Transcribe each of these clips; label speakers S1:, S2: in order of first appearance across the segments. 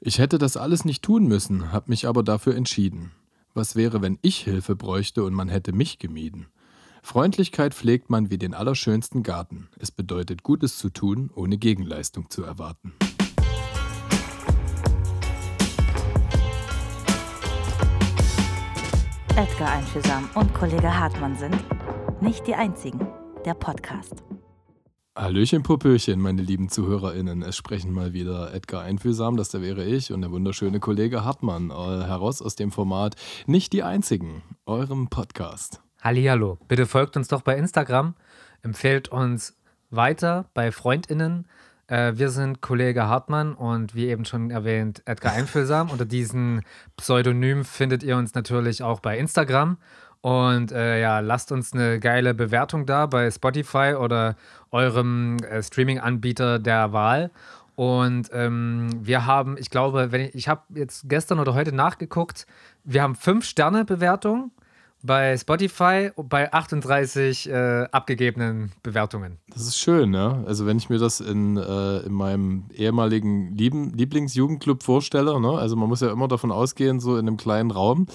S1: Ich hätte das alles nicht tun müssen, hab mich aber dafür entschieden. Was wäre, wenn ich Hilfe bräuchte und man hätte mich gemieden? Freundlichkeit pflegt man wie den allerschönsten Garten. Es bedeutet Gutes zu tun, ohne Gegenleistung zu erwarten.
S2: Edgar Einfühlsam und Kollege Hartmann sind nicht die einzigen. Der Podcast.
S1: Hallöchen, Popöchen, meine lieben ZuhörerInnen. Es sprechen mal wieder Edgar Einfühlsam, das da wäre ich, und der wunderschöne Kollege Hartmann, äh, heraus aus dem Format Nicht die Einzigen, eurem Podcast.
S3: Hallihallo. Bitte folgt uns doch bei Instagram, empfehlt uns weiter bei FreundInnen. Äh, wir sind Kollege Hartmann und wie eben schon erwähnt, Edgar Einfühlsam. Unter diesem Pseudonym findet ihr uns natürlich auch bei Instagram. Und äh, ja, lasst uns eine geile Bewertung da bei Spotify oder eurem äh, Streaming-Anbieter der Wahl. Und ähm, wir haben, ich glaube, wenn ich, ich habe jetzt gestern oder heute nachgeguckt, wir haben fünf Sterne Bewertung bei Spotify bei 38 äh, abgegebenen Bewertungen.
S1: Das ist schön, ne? Also wenn ich mir das in, äh, in meinem ehemaligen Lieben, Lieblingsjugendclub vorstelle, ne? Also man muss ja immer davon ausgehen, so in einem kleinen Raum,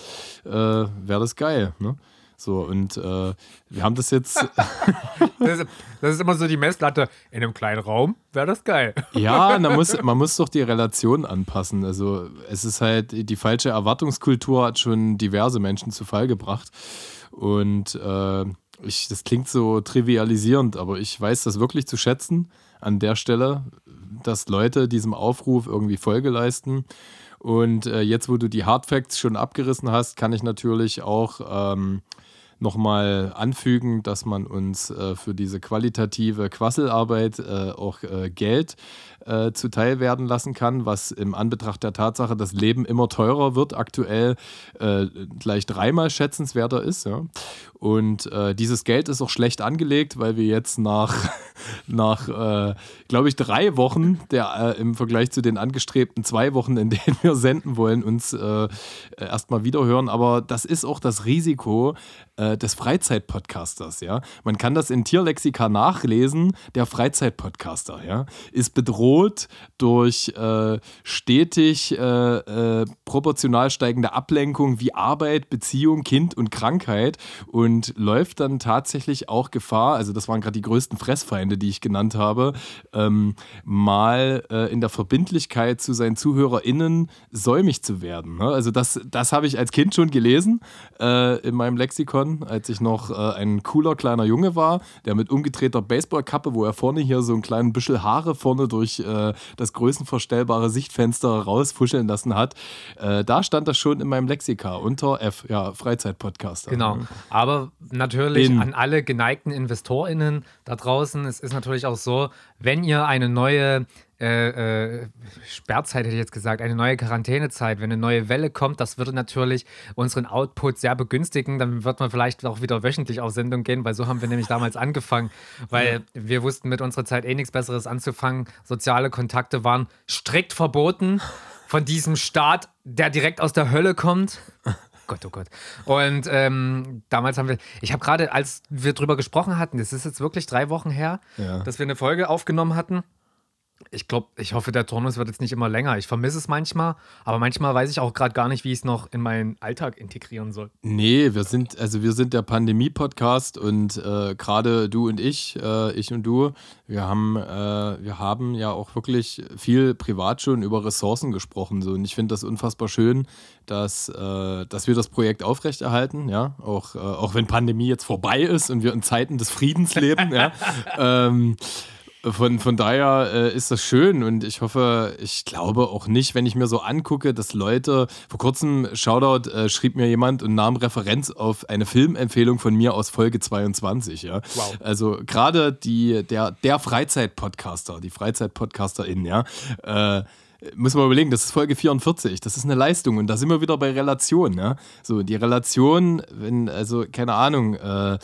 S1: äh, wäre das geil, ne? So, und äh, wir haben das jetzt.
S3: das, ist, das, ist, immer so die Messlatte. In einem kleinen Raum wäre das geil.
S1: ja, man muss, man muss doch die Relation anpassen. Also, es ist halt, die falsche Erwartungskultur hat schon diverse Menschen zu Fall gebracht. Und äh, ich, das klingt so trivialisierend, aber ich weiß das wirklich zu schätzen an der Stelle, dass Leute diesem Aufruf irgendwie Folge leisten. Und äh, jetzt, wo du die Hardfacts schon abgerissen hast, kann ich natürlich auch ähm, nochmal anfügen, dass man uns äh, für diese qualitative Quasselarbeit äh, auch äh, Geld äh, zuteil werden lassen kann, was im Anbetracht der Tatsache, dass Leben immer teurer wird, aktuell äh, gleich dreimal schätzenswerter ist. Ja? Und äh, dieses Geld ist auch schlecht angelegt, weil wir jetzt nach, nach äh, glaube ich, drei Wochen der, äh, im Vergleich zu den angestrebten zwei Wochen, in denen wir senden wollen, uns äh, erstmal wiederhören. Aber das ist auch das Risiko äh, des Freizeitpodcasters. Ja? Man kann das in Tierlexika nachlesen. Der Freizeitpodcaster ja? ist bedroht bedroht durch äh, stetig äh, äh, proportional steigende Ablenkung wie Arbeit, Beziehung, Kind und Krankheit und läuft dann tatsächlich auch Gefahr, also das waren gerade die größten Fressfeinde, die ich genannt habe, ähm, mal äh, in der Verbindlichkeit zu seinen ZuhörerInnen säumig zu werden. Ne? Also das, das habe ich als Kind schon gelesen äh, in meinem Lexikon, als ich noch äh, ein cooler kleiner Junge war, der mit umgedrehter Baseballkappe, wo er vorne hier so einen kleinen Büschel Haare vorne durch äh, das größenverstellbare Sichtfenster rausfuscheln lassen hat. Äh, da stand das schon in meinem Lexika unter F, ja, Freizeitpodcaster.
S3: Genau. Aber natürlich in. an alle geneigten InvestorInnen da draußen, es ist natürlich auch so, wenn ihr eine neue äh, äh, Sperrzeit hätte ich jetzt gesagt, eine neue Quarantänezeit, wenn eine neue Welle kommt, das würde natürlich unseren Output sehr begünstigen. Dann wird man vielleicht auch wieder wöchentlich auf Sendung gehen, weil so haben wir nämlich damals angefangen, weil ja. wir wussten mit unserer Zeit eh nichts Besseres anzufangen. Soziale Kontakte waren strikt verboten von diesem Staat, der direkt aus der Hölle kommt. Gott, oh Gott. Und ähm, damals haben wir, ich habe gerade, als wir drüber gesprochen hatten, das ist jetzt wirklich drei Wochen her, ja. dass wir eine Folge aufgenommen hatten ich glaube, ich hoffe, der Turnus wird jetzt nicht immer länger. Ich vermisse es manchmal, aber manchmal weiß ich auch gerade gar nicht, wie ich es noch in meinen Alltag integrieren soll.
S1: Nee, wir sind, also wir sind der Pandemie-Podcast und äh, gerade du und ich, äh, ich und du, wir haben, äh, wir haben ja auch wirklich viel privat schon über Ressourcen gesprochen. So. Und ich finde das unfassbar schön, dass, äh, dass wir das Projekt aufrechterhalten, ja, auch, äh, auch wenn Pandemie jetzt vorbei ist und wir in Zeiten des Friedens leben, ja. Ähm, von, von daher äh, ist das schön und ich hoffe, ich glaube auch nicht, wenn ich mir so angucke, dass Leute, vor kurzem, Shoutout, äh, schrieb mir jemand und nahm Referenz auf eine Filmempfehlung von mir aus Folge 22, ja. Wow. Also gerade die, der, der Freizeit-Podcaster, die Freizeit-Podcasterin, ja, äh, muss man überlegen, das ist Folge 44, das ist eine Leistung und da sind wir wieder bei Relation. Ja? So, die Relation, wenn, also, keine Ahnung, äh,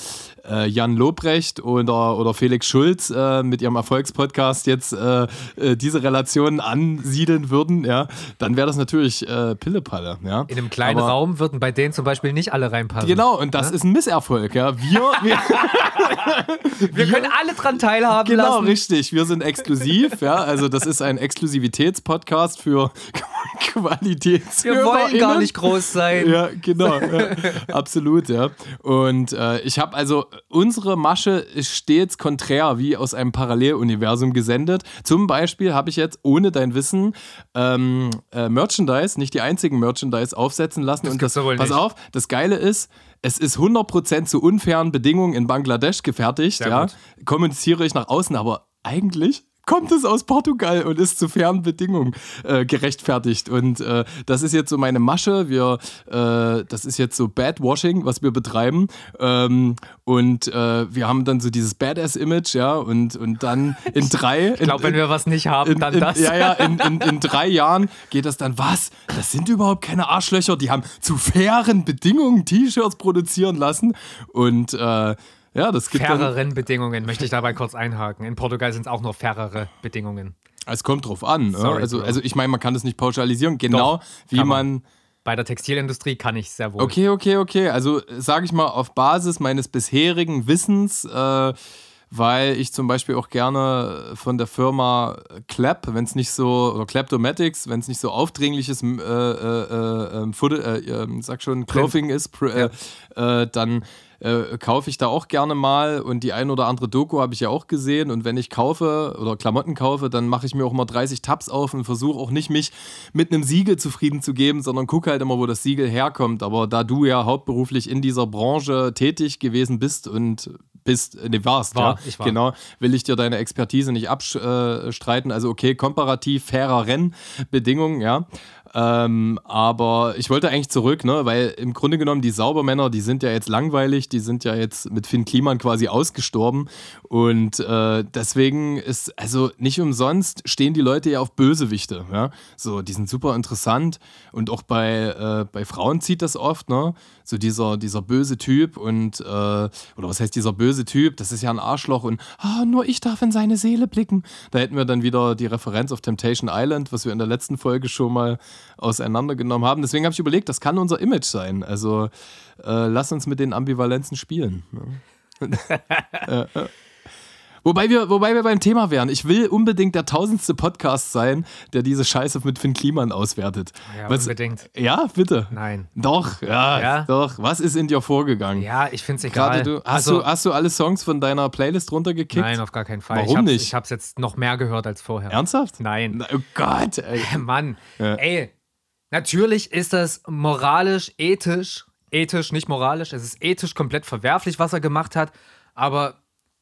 S1: äh, Jan Lobrecht oder, oder Felix Schulz äh, mit ihrem Erfolgspodcast jetzt äh, äh, diese Relation ansiedeln würden, ja, dann wäre das natürlich äh, Pillepalle. Ja?
S3: In einem kleinen Aber, Raum würden bei denen zum Beispiel nicht alle reinpassen.
S1: Genau, und das ja? ist ein Misserfolg. Ja? Wir, wir,
S3: wir, können alle dran teilhaben
S1: genau,
S3: lassen.
S1: Genau, richtig. Wir sind exklusiv, ja, also das ist ein Exklusivitätspodcast für Qualitäts.
S3: Wir wollen gar nicht groß sein.
S1: Ja, genau. Ja, absolut, ja. Und äh, ich habe also, unsere Masche stets konträr, wie aus einem Paralleluniversum gesendet. Zum Beispiel habe ich jetzt, ohne dein Wissen, ähm, äh, Merchandise, nicht die einzigen Merchandise aufsetzen lassen.
S3: Das
S1: und das, pass
S3: nicht.
S1: auf, das Geile ist, es ist 100% zu unfairen Bedingungen in Bangladesch gefertigt.
S3: Sehr
S1: ja.
S3: gut.
S1: Kommuniziere ich nach außen, aber eigentlich kommt es aus Portugal und ist zu fairen Bedingungen äh, gerechtfertigt. Und äh, das ist jetzt so meine Masche. Wir, äh, das ist jetzt so Badwashing, was wir betreiben. Ähm, und äh, wir haben dann so dieses Badass-Image, ja, und, und dann in drei.
S3: Ich glaube, wenn wir was nicht haben,
S1: in,
S3: dann
S1: in,
S3: das.
S1: Ja, ja, in, in, in drei Jahren geht das dann, was? Das sind überhaupt keine Arschlöcher, die haben zu fairen Bedingungen T-Shirts produzieren lassen. Und äh, ja, das gibt
S3: Faireren Bedingungen, möchte ich dabei kurz einhaken. In Portugal sind es auch nur fairere Bedingungen.
S1: es kommt drauf an. ne?
S3: Sorry,
S1: also, also ich meine, man kann das nicht pauschalisieren, genau
S3: Doch,
S1: wie man.
S3: Bei der Textilindustrie kann ich sehr wohl.
S1: Okay, okay, okay. Also sage ich mal auf Basis meines bisherigen Wissens, äh, weil ich zum Beispiel auch gerne von der Firma Clap, wenn es nicht so, oder Claptomatics, wenn es nicht so aufdringliches, äh, äh, äh, ähm, Food- äh, äh, sag schon, Clothing ist, pr- äh, dann äh, kaufe ich da auch gerne mal und die ein oder andere Doku habe ich ja auch gesehen und wenn ich kaufe oder Klamotten kaufe, dann mache ich mir auch immer 30 Tabs auf und versuche auch nicht mich mit einem Siegel zufrieden zu geben, sondern gucke halt immer, wo das Siegel herkommt. Aber da du ja hauptberuflich in dieser Branche tätig gewesen bist und bist, äh, nee, warst,
S3: War,
S1: ja,
S3: ich war.
S1: genau, will ich dir deine Expertise nicht abstreiten. Also okay, komparativ fairer Rennbedingungen, ja. Ähm, aber ich wollte eigentlich zurück, ne, weil im Grunde genommen die Saubermänner, die sind ja jetzt langweilig, die sind ja jetzt mit Finn Kliman quasi ausgestorben. Und äh, deswegen ist, also nicht umsonst stehen die Leute ja auf Bösewichte, ja, so, die sind super interessant. Und auch bei, äh, bei Frauen zieht das oft, ne, so dieser, dieser böse Typ und, äh, oder was heißt dieser böse Typ, das ist ja ein Arschloch und ah, nur ich darf in seine Seele blicken. Da hätten wir dann wieder die Referenz auf Temptation Island, was wir in der letzten Folge schon mal auseinandergenommen haben. Deswegen habe ich überlegt, das kann unser Image sein. Also äh, lass uns mit den Ambivalenzen spielen. Ne? Wobei wir, wobei wir beim Thema wären. Ich will unbedingt der tausendste Podcast sein, der diese Scheiße mit Finn Kliman auswertet.
S3: Ja,
S1: Was-
S3: unbedingt.
S1: Ja, bitte.
S3: Nein.
S1: Doch, ja,
S3: Ja?
S1: doch. Was ist in dir vorgegangen?
S3: Ja, ich finde es egal.
S1: Gerade du, hast,
S3: also,
S1: du, hast du alle Songs von deiner Playlist runtergekickt?
S3: nein, auf gar keinen Fall.
S1: Warum
S3: ich hab's,
S1: nicht?
S3: Ich habe es jetzt noch mehr gehört als vorher.
S1: Ernsthaft?
S3: Nein.
S1: Na, oh Gott, ey.
S3: Mann,
S1: Ja.
S3: ey, natürlich ist das moralisch, ethisch, ethisch, nicht moralisch, es ist ethisch komplett verwerflich, was er gemacht hat, aber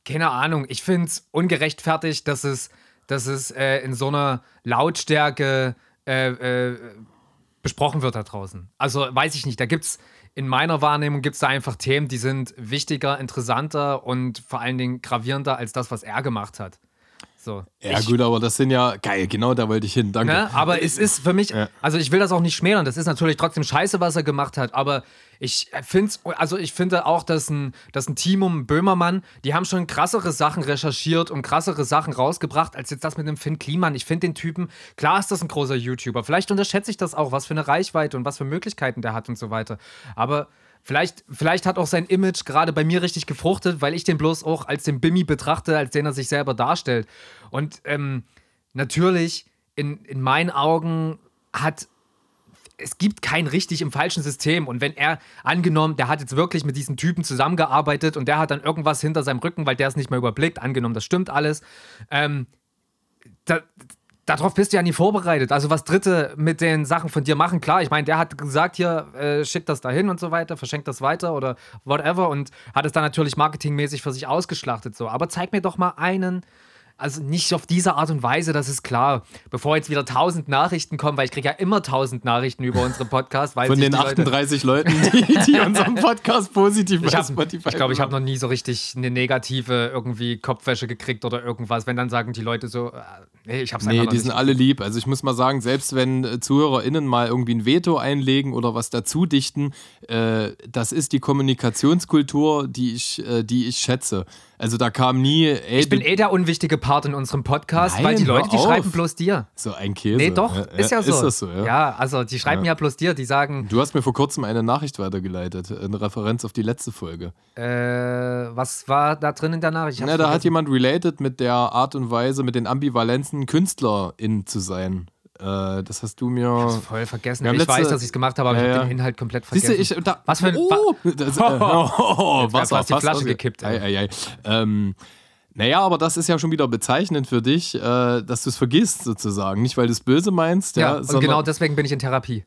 S3: keine Ahnung, ich finde es ungerechtfertigt, dass es, dass es äh, in so einer Lautstärke äh, äh, besprochen wird da draußen. Also weiß ich nicht, da gibt es in meiner Wahrnehmung gibt es da einfach Themen, die sind wichtiger, interessanter und vor allen Dingen gravierender als das, was er gemacht hat. So.
S1: Ja,
S3: Ich-
S1: gut, aber das sind ja geil, genau da wollte ich hin. Danke.
S3: Ne? Aber es ist für mich,
S1: Ja.
S3: also ich will das auch nicht schmälern, das ist natürlich trotzdem scheiße, was er gemacht hat, aber ich finde also ich finde auch, dass ein, dass ein Team um Böhmermann, die haben schon krassere Sachen recherchiert und krassere Sachen rausgebracht, als jetzt das mit dem Finn Kliman. Ich finde den Typen, klar ist das ein großer YouTuber, vielleicht unterschätze ich das auch, was für eine Reichweite und was für Möglichkeiten der hat und so weiter. Aber Vielleicht, vielleicht hat auch sein Image gerade bei mir richtig gefruchtet, weil ich den bloß auch als den Bimmi betrachte, als den er sich selber darstellt. Und ähm, natürlich, in, in meinen Augen hat es gibt kein richtig im falschen System. Und wenn er angenommen, der hat jetzt wirklich mit diesen Typen zusammengearbeitet und der hat dann irgendwas hinter seinem Rücken, weil der es nicht mehr überblickt, angenommen, das stimmt alles, ähm, da, darauf bist du ja nie vorbereitet. Also was Dritte mit den Sachen von dir machen, klar, ich meine, der hat gesagt, hier, äh, schick das dahin und so weiter, verschenkt das weiter oder whatever und hat es dann natürlich marketingmäßig für sich ausgeschlachtet so. Aber zeig mir doch mal einen, also nicht auf diese Art und Weise, das ist klar. Bevor jetzt wieder tausend Nachrichten kommen, weil ich kriege ja immer tausend Nachrichten über unseren Podcast. Weil
S1: Von den
S3: die Leute-
S1: 38 Leuten, die, die unseren Podcast positiv
S3: ich
S1: bei
S3: habe,
S1: Spotify
S3: ich glaube, ich habe noch nie so richtig eine negative irgendwie Kopfwäsche gekriegt oder irgendwas. Wenn dann sagen die Leute so, äh, nee, ich habe es
S1: Nee, die sind alle lieb. Also ich muss mal sagen, selbst wenn äh, ZuhörerInnen mal irgendwie ein Veto einlegen oder was dazu dichten, äh, das ist die Kommunikationskultur, die ich, äh, die ich schätze. Also da kam nie, ey,
S3: Ich bin eh der unwichtige Part in unserem Podcast,
S1: Nein,
S3: weil die Leute, die schreiben bloß dir.
S1: so ein Käse.
S3: Nee, doch, ist ja so.
S1: Ist das so, ja.
S3: Ja, also die schreiben ja, bloß dir, die sagen,
S1: Du hast mir vor kurzem eine Nachricht weitergeleitet, eine Referenz auf die letzte Folge.
S3: äh, was war da drin in der Nachricht?
S1: Ja, da hat jemand related mit der Art und Weise, mit den Ambivalenzen, Künstlerin zu sein. Äh, das hast du mir.
S3: Ich voll vergessen. Ich letzte, weiß, dass ich es gemacht habe, aber ja, ich habe den Inhalt komplett vergessen.
S1: Siehst du, ich, da,
S3: was für ein.
S1: Oh, das, äh, oh, oh, Wasser,
S3: fast die Flasche gekippt.
S1: Ei, ei, ei. Ähm, naja, aber das ist ja schon wieder bezeichnend für dich, äh, dass du es vergisst, sozusagen. Nicht, weil du es böse meinst.
S3: Ja, ja und genau deswegen bin ich in Therapie.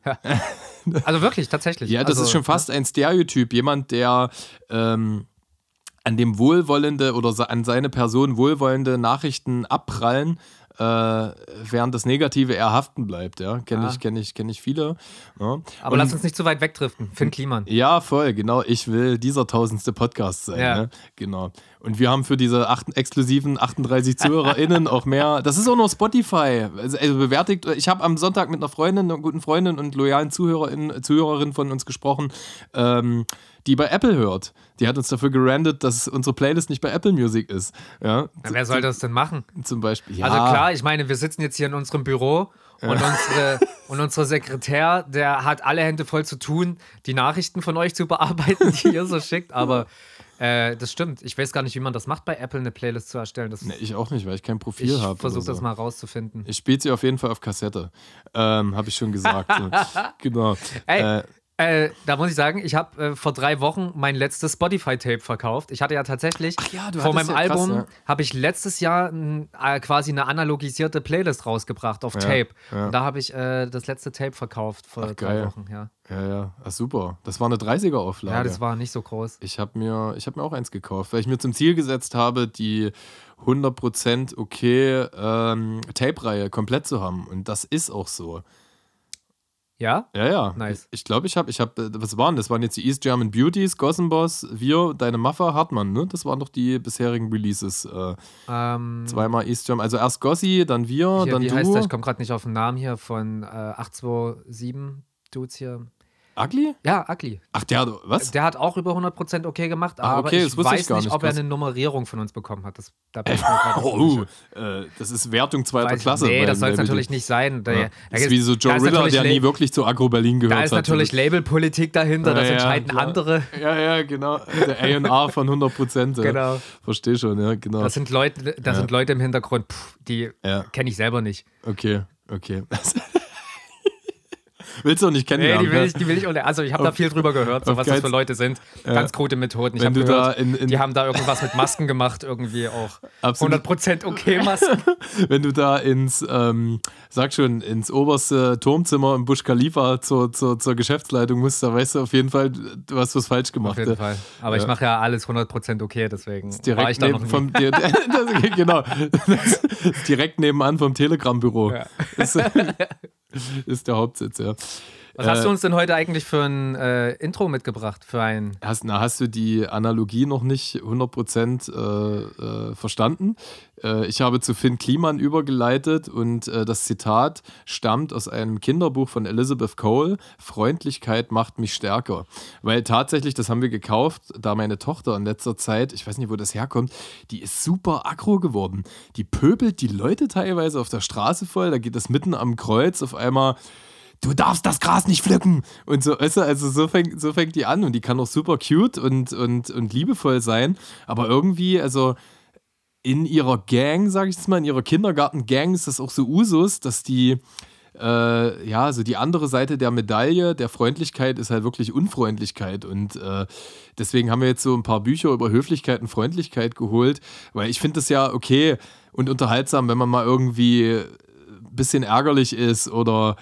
S3: also wirklich, tatsächlich.
S1: Ja, das
S3: also,
S1: ist schon fast ein Stereotyp. Jemand, der ähm, an dem wohlwollende oder an seine Person wohlwollende Nachrichten abprallen, äh, während das Negative eher haften bleibt. Ja, kenne ich, kenne ich, kenne ich viele. Ja.
S3: Aber Und, lass uns nicht zu weit wegdriften. Finn Kliman.
S1: Ja, voll. Genau. Ich will dieser tausendste Podcast sein. Ja. Ne? Genau. Und wir haben für diese acht, exklusiven 38 ZuhörerInnen auch mehr. Das ist auch nur Spotify. Also, also bewertigt. Ich habe am Sonntag mit einer Freundin, einer guten Freundin und loyalen Zuhörerin, Zuhörerin von uns gesprochen. Ähm, die bei Apple hört. Die hat uns dafür gerandet, dass unsere Playlist nicht bei Apple Music ist. Ja,
S3: ja wer soll das denn machen?
S1: Zum Beispiel. Ja.
S3: Also klar, ich meine, wir sitzen jetzt hier in unserem Büro und, ja. unsere, und unser Sekretär, der hat alle Hände voll zu tun, die Nachrichten von euch zu bearbeiten, die ihr so schickt. Aber äh, das stimmt. Ich weiß gar nicht, wie man das macht, bei Apple eine Playlist zu erstellen.
S1: Nee, ich auch nicht, weil ich kein Profil habe.
S3: Ich versuche so. das mal rauszufinden.
S1: Ich spiele sie auf jeden Fall auf Kassette. Ähm, habe ich schon gesagt. genau.
S3: Ey, äh, äh, da muss ich sagen, ich habe äh, vor drei Wochen mein letztes Spotify-Tape verkauft. Ich hatte ja tatsächlich
S1: ja,
S3: vor meinem ja Album ja. habe ich letztes Jahr äh, quasi eine analogisierte Playlist rausgebracht auf Tape. Und da habe ich äh, das letzte Tape verkauft vor Ach, drei geil. Wochen. Ja.
S1: Ja, ja. Ach, super. Das war eine 30er-Auflage.
S3: Ja, das war nicht so groß.
S1: Ich habe mir, hab mir auch eins gekauft, weil ich mir zum Ziel gesetzt habe, die 100% okay ähm, Tape-Reihe komplett zu haben. Und das ist auch so.
S3: Ja?
S1: Ja, ja.
S3: Nice.
S1: Ich glaube, ich habe, ich habe, was waren das? Waren jetzt die East German Beauties, Gossen Boss, wir, deine Maffa, Hartmann, ne? Das waren doch die bisherigen Releases. Äh, ähm, zweimal East German, also erst Gossi, dann wir,
S3: hier,
S1: dann
S3: wie
S1: du.
S3: Heißt der? Ich komme gerade nicht auf den Namen hier von äh, 827 Dudes hier.
S1: Ugly?
S3: Ja, Ugly.
S1: Ach, der hat, was?
S3: Der hat auch über 100% okay gemacht, Ach, aber okay, ich weiß ich nicht, nicht, ob er eine Nummerierung von uns bekommen hat. Das, da
S1: äh, oh, uh, das ist Wertung zweiter weiß Klasse.
S3: Nee, das soll es natürlich nicht sein. Da,
S1: ja. Das ist wie so Joe Ritter, der nie wirklich zu Agro Berlin gehört hat.
S3: Da ist natürlich Labelpolitik dahinter, das ja, entscheiden klar. andere.
S1: Ja, ja, genau. Der A&R von 100%. Genau. Verstehe schon, ja, genau.
S3: Das sind Leute, das sind Leute im Hintergrund, pff, die kenne ich selber nicht.
S1: Okay, okay. Willst du auch nicht kennenlernen?
S3: Nee, die will ich, die will ich auch Also ich habe da viel drüber gehört, so was das für Leute sind. Ganz krude Methoden. Ich habe gehört, in, in die haben da irgendwas mit Masken gemacht, irgendwie auch. Absolut. 100% okay Masken.
S1: Wenn du da ins, ähm, sag schon, ins oberste Turmzimmer im Busch Khalifa zur, zur, zur Geschäftsleitung musst, da weißt du auf jeden Fall, du hast was falsch gemacht.
S3: Auf jeden Fall. Aber ja. ich mache ja alles 100% okay, deswegen
S1: direkt war ich da noch vom, das, Genau. direkt nebenan vom Telegram-Büro. Ja. Ist, der Hauptsitz, ja.
S3: Was hast du äh, uns denn heute eigentlich für ein äh, Intro mitgebracht? Für ein
S1: hast, na, hast du die Analogie noch nicht 100% äh, äh, verstanden? Äh, ich habe zu Finn Kliman übergeleitet und äh, das Zitat stammt aus einem Kinderbuch von Elizabeth Cole: Freundlichkeit macht mich stärker. Weil tatsächlich, das haben wir gekauft, da meine Tochter in letzter Zeit, ich weiß nicht, wo das herkommt, die ist super aggro geworden. Die pöbelt die Leute teilweise auf der Straße voll, da geht das mitten am Kreuz auf einmal du darfst das Gras nicht pflücken. Und so, du, also so fängt, so fängt die an und die kann auch super cute und, und, und liebevoll sein. Aber irgendwie, also in ihrer Gang, sag ich jetzt mal, in ihrer Kindergarten-Gang ist das auch so Usus, dass die, äh, ja, so die andere Seite der Medaille der Freundlichkeit ist halt wirklich Unfreundlichkeit. Und äh, deswegen haben wir jetzt so ein paar Bücher über Höflichkeit und Freundlichkeit geholt, weil ich finde das ja okay und unterhaltsam, wenn man mal irgendwie ein bisschen ärgerlich ist oder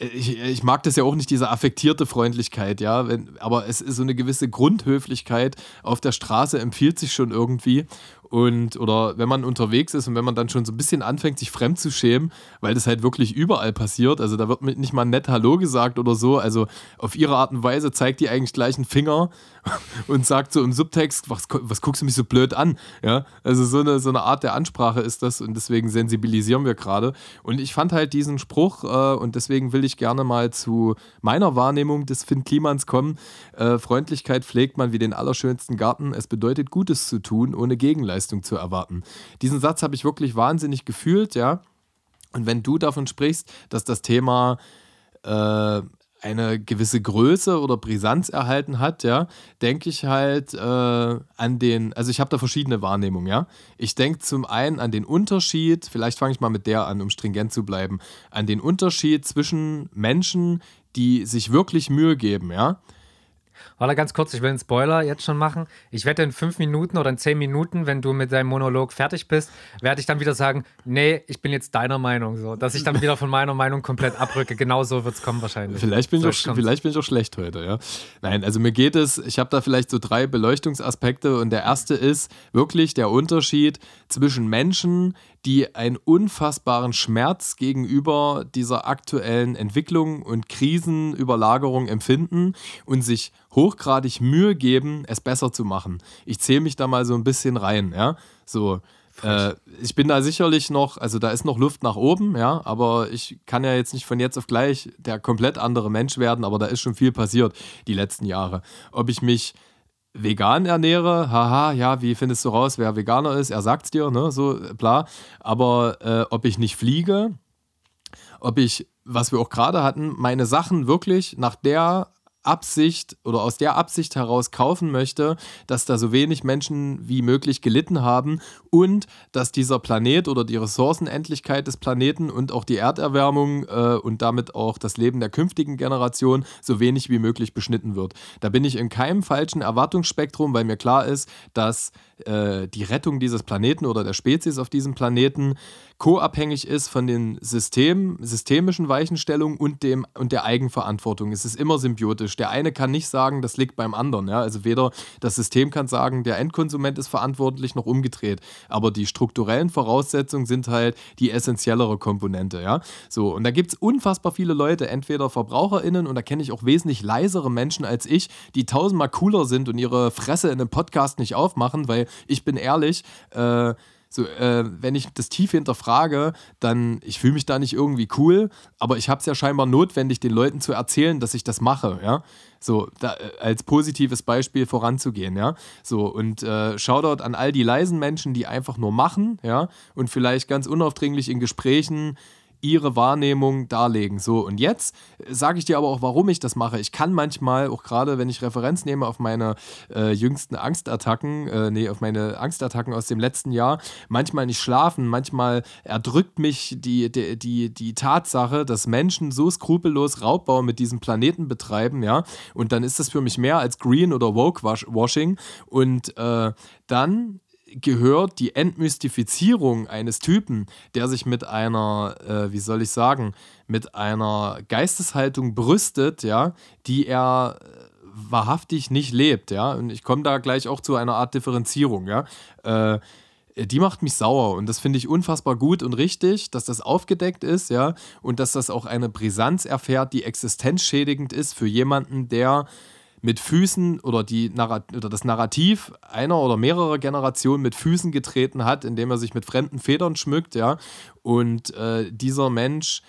S1: ich, ich, mag das ja auch nicht, diese affektierte Freundlichkeit, ja, wenn, aber es ist so eine gewisse Grundhöflichkeit auf der Straße empfiehlt sich schon irgendwie und oder wenn man unterwegs ist und wenn man dann schon so ein bisschen anfängt, sich fremd zu schämen, weil das halt wirklich überall passiert, also da wird nicht mal nett Hallo gesagt oder so, also auf ihre Art und Weise zeigt die eigentlich gleich einen Finger und sagt so im Subtext, was, was guckst du mich so blöd an? Ja, also so eine, so eine Art der Ansprache ist das und deswegen sensibilisieren wir gerade. Und ich fand halt diesen Spruch äh, und deswegen will ich gerne mal zu meiner Wahrnehmung des Finn Klimans kommen. Äh, Freundlichkeit pflegt man wie den allerschönsten Garten. Es bedeutet Gutes zu tun, ohne Gegenleistung zu erwarten. Diesen Satz habe ich wirklich wahnsinnig gefühlt, ja. Und wenn du davon sprichst, dass das Thema äh, eine gewisse Größe oder Brisanz erhalten hat, ja, denke ich halt äh, an den, also ich habe da verschiedene Wahrnehmungen, ja. Ich denke zum einen an den Unterschied, vielleicht fange ich mal mit der an, um stringent zu bleiben, an den Unterschied zwischen Menschen, die sich wirklich Mühe geben, ja
S3: Warte ganz kurz, ich will einen Spoiler jetzt schon machen. Ich wette, in fünf Minuten oder in zehn Minuten, wenn du mit deinem Monolog fertig bist, werde ich dann wieder sagen, nee, ich bin jetzt deiner Meinung. So, dass ich dann wieder von meiner Meinung komplett abrücke. Genau so wird es kommen wahrscheinlich.
S1: Vielleicht bin, so ich auch, vielleicht bin ich auch schlecht heute, ja. Nein, also mir geht es, ich habe da vielleicht so drei Beleuchtungsaspekte und der erste ist wirklich der Unterschied zwischen Menschen, die einen unfassbaren Schmerz gegenüber dieser aktuellen Entwicklung und Krisenüberlagerung empfinden und sich hochgradig Mühe geben, es besser zu machen. Ich zähle mich da mal so ein bisschen rein, ja. So. Äh, ich bin da sicherlich noch, also da ist noch Luft nach oben, ja, aber ich kann ja jetzt nicht von jetzt auf gleich der komplett andere Mensch werden, aber da ist schon viel passiert die letzten Jahre. Ob ich mich vegan ernähre, haha, ja, wie findest du raus, wer Veganer ist? Er sagt's dir, ne, so bla. Aber äh, ob ich nicht fliege, ob ich, was wir auch gerade hatten, meine Sachen wirklich nach der Absicht oder aus der Absicht heraus kaufen möchte, dass da so wenig Menschen wie möglich gelitten haben und dass dieser Planet oder die Ressourcenendlichkeit des Planeten und auch die Erderwärmung äh, und damit auch das Leben der künftigen Generation so wenig wie möglich beschnitten wird. Da bin ich in keinem falschen Erwartungsspektrum, weil mir klar ist, dass äh, die Rettung dieses Planeten oder der Spezies auf diesem Planeten co-abhängig ist von den System, systemischen Weichenstellungen und, dem, und der Eigenverantwortung. Es ist immer symbiotisch. Der eine kann nicht sagen, das liegt beim anderen. Ja? Also weder das System kann sagen, der Endkonsument ist verantwortlich, noch umgedreht. Aber die strukturellen Voraussetzungen sind halt die essentiellere Komponente. Ja? So, und da gibt es unfassbar viele Leute, entweder VerbraucherInnen, und da kenne ich auch wesentlich leisere Menschen als ich, die tausendmal cooler sind und ihre Fresse in einem Podcast nicht aufmachen, weil ich bin ehrlich, äh, so, äh, wenn ich das tief hinterfrage, dann, ich fühle mich da nicht irgendwie cool, aber ich habe es ja scheinbar notwendig, den Leuten zu erzählen, dass ich das mache, ja. So, da, äh, als positives Beispiel voranzugehen, ja. So, und äh, Shoutout an all die leisen Menschen, die einfach nur machen, ja, und vielleicht ganz unaufdringlich in Gesprächen ihre Wahrnehmung darlegen. So, und jetzt sage ich dir aber auch, warum ich das mache. Ich kann manchmal, auch gerade wenn ich Referenz nehme auf meine äh, jüngsten Angstattacken, äh, nee, auf meine Angstattacken aus dem letzten Jahr, manchmal nicht schlafen, manchmal erdrückt mich die, die, die, die Tatsache, dass Menschen so skrupellos Raubbau mit diesem Planeten betreiben, ja, und dann ist das für mich mehr als Green oder Woke-Washing und äh, dann gehört die Entmystifizierung eines Typen, der sich mit einer, äh, wie soll ich sagen, mit einer Geisteshaltung brüstet, ja, die er äh, wahrhaftig nicht lebt, ja. Und ich komme da gleich auch zu einer Art Differenzierung, ja. Äh, die macht mich sauer und das finde ich unfassbar gut und richtig, dass das aufgedeckt ist, ja, und dass das auch eine Brisanz erfährt, die existenzschädigend ist für jemanden, der mit Füßen oder, die oder das Narrativ einer oder mehrerer Generationen mit Füßen getreten hat, indem er sich mit fremden Federn schmückt, ja. Und äh, dieser Mensch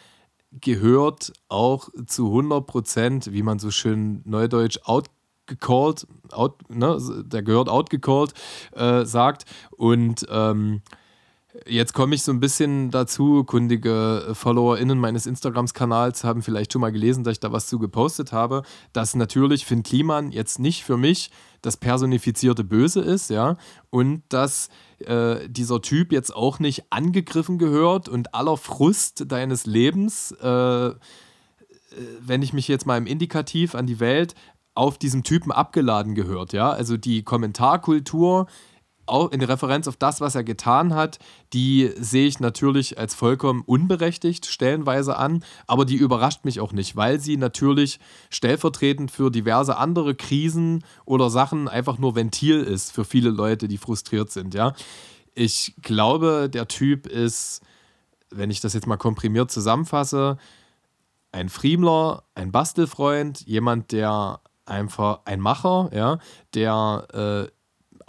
S1: gehört auch zu 100 Prozent, wie man so schön neudeutsch outgecalled, out, ne, der gehört outgecalled, äh, sagt. Und ähm, Jetzt komme ich so ein bisschen dazu, kundige FollowerInnen meines Instagrams-Kanals haben vielleicht schon mal gelesen, dass ich da was zu gepostet habe, dass natürlich Finn Kliman jetzt nicht für mich das personifizierte Böse ist, ja, und dass äh, dieser Typ jetzt auch nicht angegriffen gehört und aller Frust deines Lebens, äh, äh wenn ich mich jetzt mal im Indikativ an die Welt auf diesem Typen abgeladen gehört, ja, also die Kommentarkultur, in Referenz auf das, was er getan hat, die sehe ich natürlich als vollkommen unberechtigt stellenweise an, aber die überrascht mich auch nicht, weil sie natürlich stellvertretend für diverse andere Krisen oder Sachen einfach nur Ventil ist für viele Leute, die frustriert sind, ja. Ich glaube, der Typ ist, wenn ich das jetzt mal komprimiert zusammenfasse, ein Friemler, ein Bastelfreund, jemand, der einfach ein Macher, ja, der äh,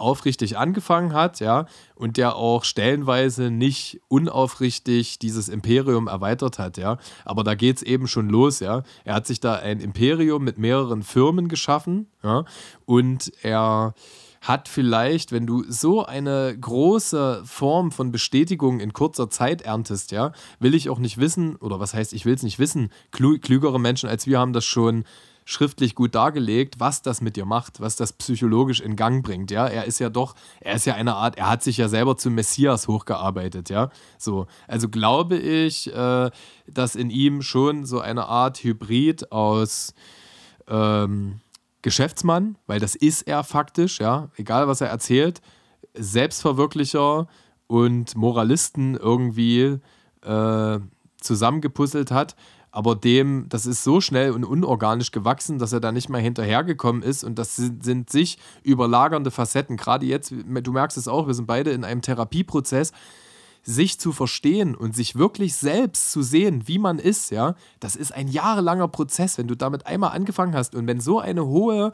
S1: aufrichtig angefangen hat, ja, und der auch stellenweise nicht unaufrichtig dieses Imperium erweitert hat, ja. Aber da geht es eben schon los, ja. Er hat sich da ein Imperium mit mehreren Firmen geschaffen, ja, und er hat vielleicht, wenn du so eine große Form von Bestätigung in kurzer Zeit erntest, ja, will ich auch nicht wissen, oder was heißt, ich will es nicht wissen, klügere Menschen als wir haben das schon schriftlich gut dargelegt, was das mit dir macht, was das psychologisch in Gang bringt. Ja, er ist ja doch, er ist ja eine Art, er hat sich ja selber zum Messias hochgearbeitet. Ja, so. Also glaube ich, äh, dass in ihm schon so eine Art Hybrid aus ähm, Geschäftsmann, weil das ist er faktisch. Ja, egal was er erzählt, Selbstverwirklicher und Moralisten irgendwie äh, zusammengepuzzelt hat aber dem, das ist so schnell und unorganisch gewachsen, dass er da nicht mehr hinterhergekommen ist. Und das sind, sind sich überlagernde Facetten. Gerade jetzt, du merkst es auch, wir sind beide in einem Therapieprozess, sich zu verstehen und sich wirklich selbst zu sehen, wie man ist, ja, das ist ein jahrelanger Prozess, wenn du damit einmal angefangen hast und wenn so eine hohe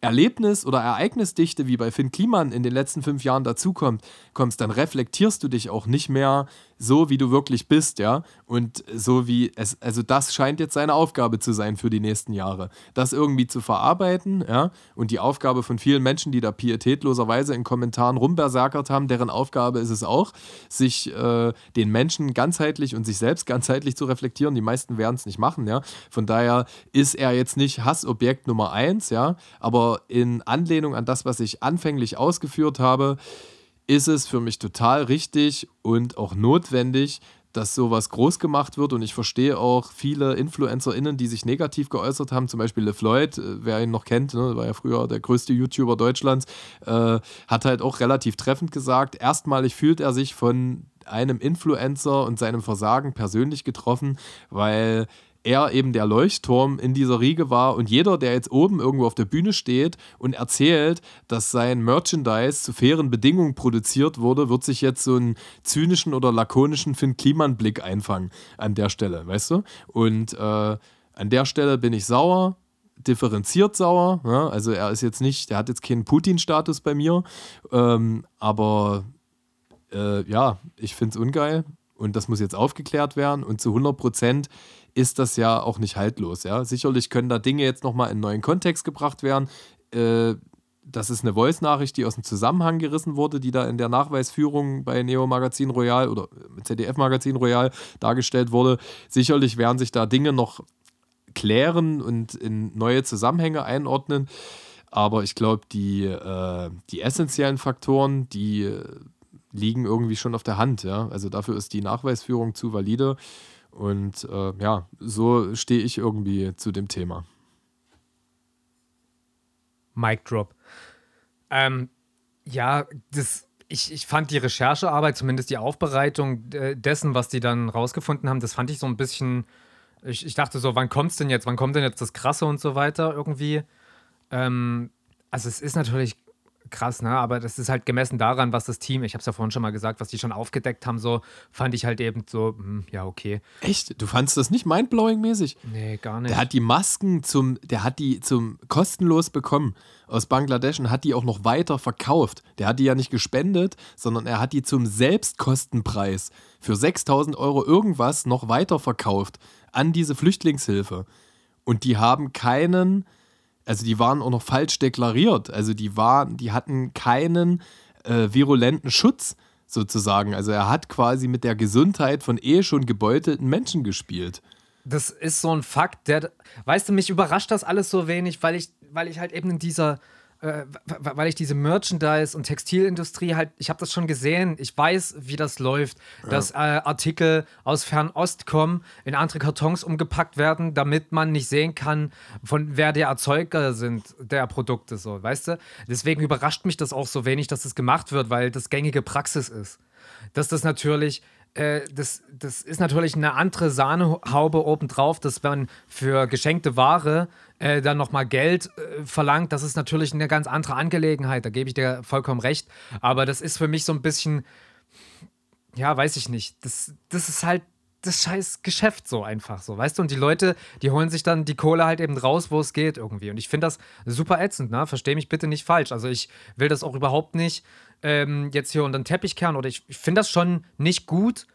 S1: Erlebnis- oder Ereignisdichte wie bei Finn Kliman in den letzten fünf Jahren dazukommt, kommst, dann reflektierst du dich auch nicht mehr so, wie du wirklich bist, ja. Und so wie es, also das scheint jetzt seine Aufgabe zu sein für die nächsten Jahre. Das irgendwie zu verarbeiten, ja. Und die Aufgabe von vielen Menschen, die da pietätloserweise in Kommentaren rumberserkert haben, deren Aufgabe ist es auch, sich äh, den Menschen ganzheitlich und sich selbst ganzheitlich zu reflektieren. Die meisten werden es nicht machen, ja. Von daher ist er jetzt nicht Hassobjekt Nummer eins, ja. Aber in Anlehnung an das, was ich anfänglich ausgeführt habe, ist es für mich total richtig und auch notwendig, dass sowas groß gemacht wird. Und ich verstehe auch viele InfluencerInnen, die sich negativ geäußert haben. Zum Beispiel LeFloid, äh, wer ihn noch kennt, ne, war ja früher der größte YouTuber Deutschlands, äh, hat halt auch relativ treffend gesagt, erstmalig fühlt er sich von einem Influencer und seinem Versagen persönlich getroffen, weil er eben der Leuchtturm in dieser Riege war und jeder, der jetzt oben irgendwo auf der Bühne steht und erzählt, dass sein Merchandise zu fairen Bedingungen produziert wurde, wird sich jetzt so einen zynischen oder lakonischen Finn Kliman-Blick einfangen an der Stelle, weißt du? Und äh, an der Stelle bin ich sauer, differenziert sauer. Ja? Also er ist jetzt nicht, der hat jetzt keinen Putin-Status bei mir, ähm, aber äh, ja, ich finde es ungeil und das muss jetzt aufgeklärt werden und zu 100 Prozent ist das ja auch nicht haltlos. Ja? Sicherlich können da Dinge jetzt nochmal in einen neuen Kontext gebracht werden. Äh, das ist eine Voice-Nachricht, die aus dem Zusammenhang gerissen wurde, die da in der Nachweisführung bei Neo Magazin Royal oder ZDF Magazin Royal dargestellt wurde. Sicherlich werden sich da Dinge noch klären und in neue Zusammenhänge einordnen. Aber ich glaube, die, äh, die essentiellen Faktoren, die äh, liegen irgendwie schon auf der Hand. Ja? Also dafür ist die Nachweisführung zu valide. Und äh, ja, so stehe ich irgendwie zu dem Thema.
S3: Mic Drop. Ähm, ja, das, ich, ich fand die Recherchearbeit, zumindest die Aufbereitung äh, dessen, was die dann rausgefunden haben, das fand ich so ein bisschen. Ich, ich dachte so, wann kommt es denn jetzt? Wann kommt denn jetzt das Krasse und so weiter irgendwie? Ähm, also, es ist natürlich krass, ne? Aber das ist halt gemessen daran, was das Team, ich habe es ja vorhin schon mal gesagt, was die schon aufgedeckt haben, so fand ich halt eben so, hm, ja, okay.
S1: Echt? Du fandest das nicht mindblowing-mäßig?
S3: Nee, gar nicht.
S1: Der hat die Masken zum, der hat die zum kostenlos bekommen aus Bangladesch und hat die auch noch weiter verkauft. Der hat die ja nicht gespendet, sondern er hat die zum Selbstkostenpreis für 6000 Euro irgendwas noch weiter verkauft an diese Flüchtlingshilfe. Und die haben keinen also die waren auch noch falsch deklariert. Also die waren, die hatten keinen äh, virulenten Schutz sozusagen. Also er hat quasi mit der Gesundheit von eh schon gebeutelten Menschen gespielt.
S3: Das ist so ein Fakt, der, weißt du, mich überrascht das alles so wenig, weil ich, weil ich halt eben in dieser äh, weil ich diese Merchandise- und Textilindustrie halt, ich habe das schon gesehen, ich weiß, wie das läuft, ja. dass äh, Artikel aus Fernost kommen, in andere Kartons umgepackt werden, damit man nicht sehen kann, von wer der Erzeuger sind der Produkte, so, weißt du? Deswegen überrascht mich das auch so wenig, dass das gemacht wird, weil das gängige Praxis ist. Dass das natürlich äh, das, das ist natürlich eine andere Sahnehaube obendrauf, dass man für geschenkte Ware äh, dann nochmal Geld äh, verlangt. Das ist natürlich eine ganz andere Angelegenheit, da gebe ich dir vollkommen recht. Aber das ist für mich so ein bisschen, ja, weiß ich nicht. Das, das ist halt das scheiß Geschäft so einfach so, weißt du? Und die Leute, die holen sich dann die Kohle halt eben raus, wo es geht irgendwie. Und ich finde das super ätzend, ne? Verstehe mich bitte nicht falsch. Also ich will das auch überhaupt nicht ähm, jetzt hier unter den Teppich kehren oder ich, ich finde das schon nicht gut,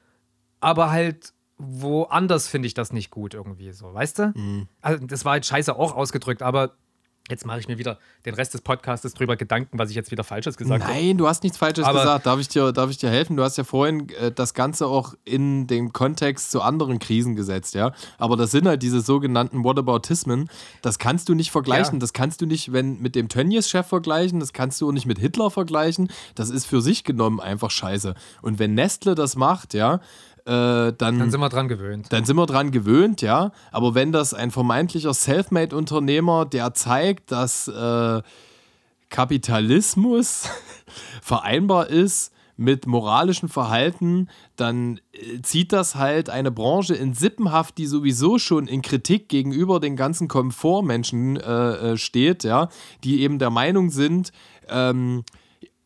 S3: aber halt woanders finde ich das nicht gut irgendwie so, weißt du? Mhm. Also das war halt scheiße auch ausgedrückt, aber Jetzt mache ich mir wieder den Rest des Podcasts drüber Gedanken, was ich jetzt wieder Falsches gesagt
S1: habe. Nein, du hast nichts Falsches Aber gesagt. Darf ich, dir, darf ich dir helfen? Du hast ja vorhin äh, das Ganze auch in den Kontext zu anderen Krisen gesetzt, ja. Aber das sind halt diese sogenannten Whataboutismen. Das kannst du nicht vergleichen. Ja. Das kannst du nicht wenn, mit dem Tönnies-Chef vergleichen. Das kannst du auch nicht mit Hitler vergleichen. Das ist für sich genommen einfach scheiße. Und wenn Nestle das macht, ja, äh, dann,
S3: dann sind wir dran gewöhnt.
S1: Dann sind wir dran gewöhnt, ja. Aber wenn das ein vermeintlicher Selfmade-Unternehmer, der zeigt, dass äh, Kapitalismus vereinbar ist mit moralischem Verhalten, dann äh, zieht das halt eine Branche in Sippenhaft, die sowieso schon in Kritik gegenüber den ganzen Komfortmenschen äh, äh steht, ja, die eben der Meinung sind, ähm,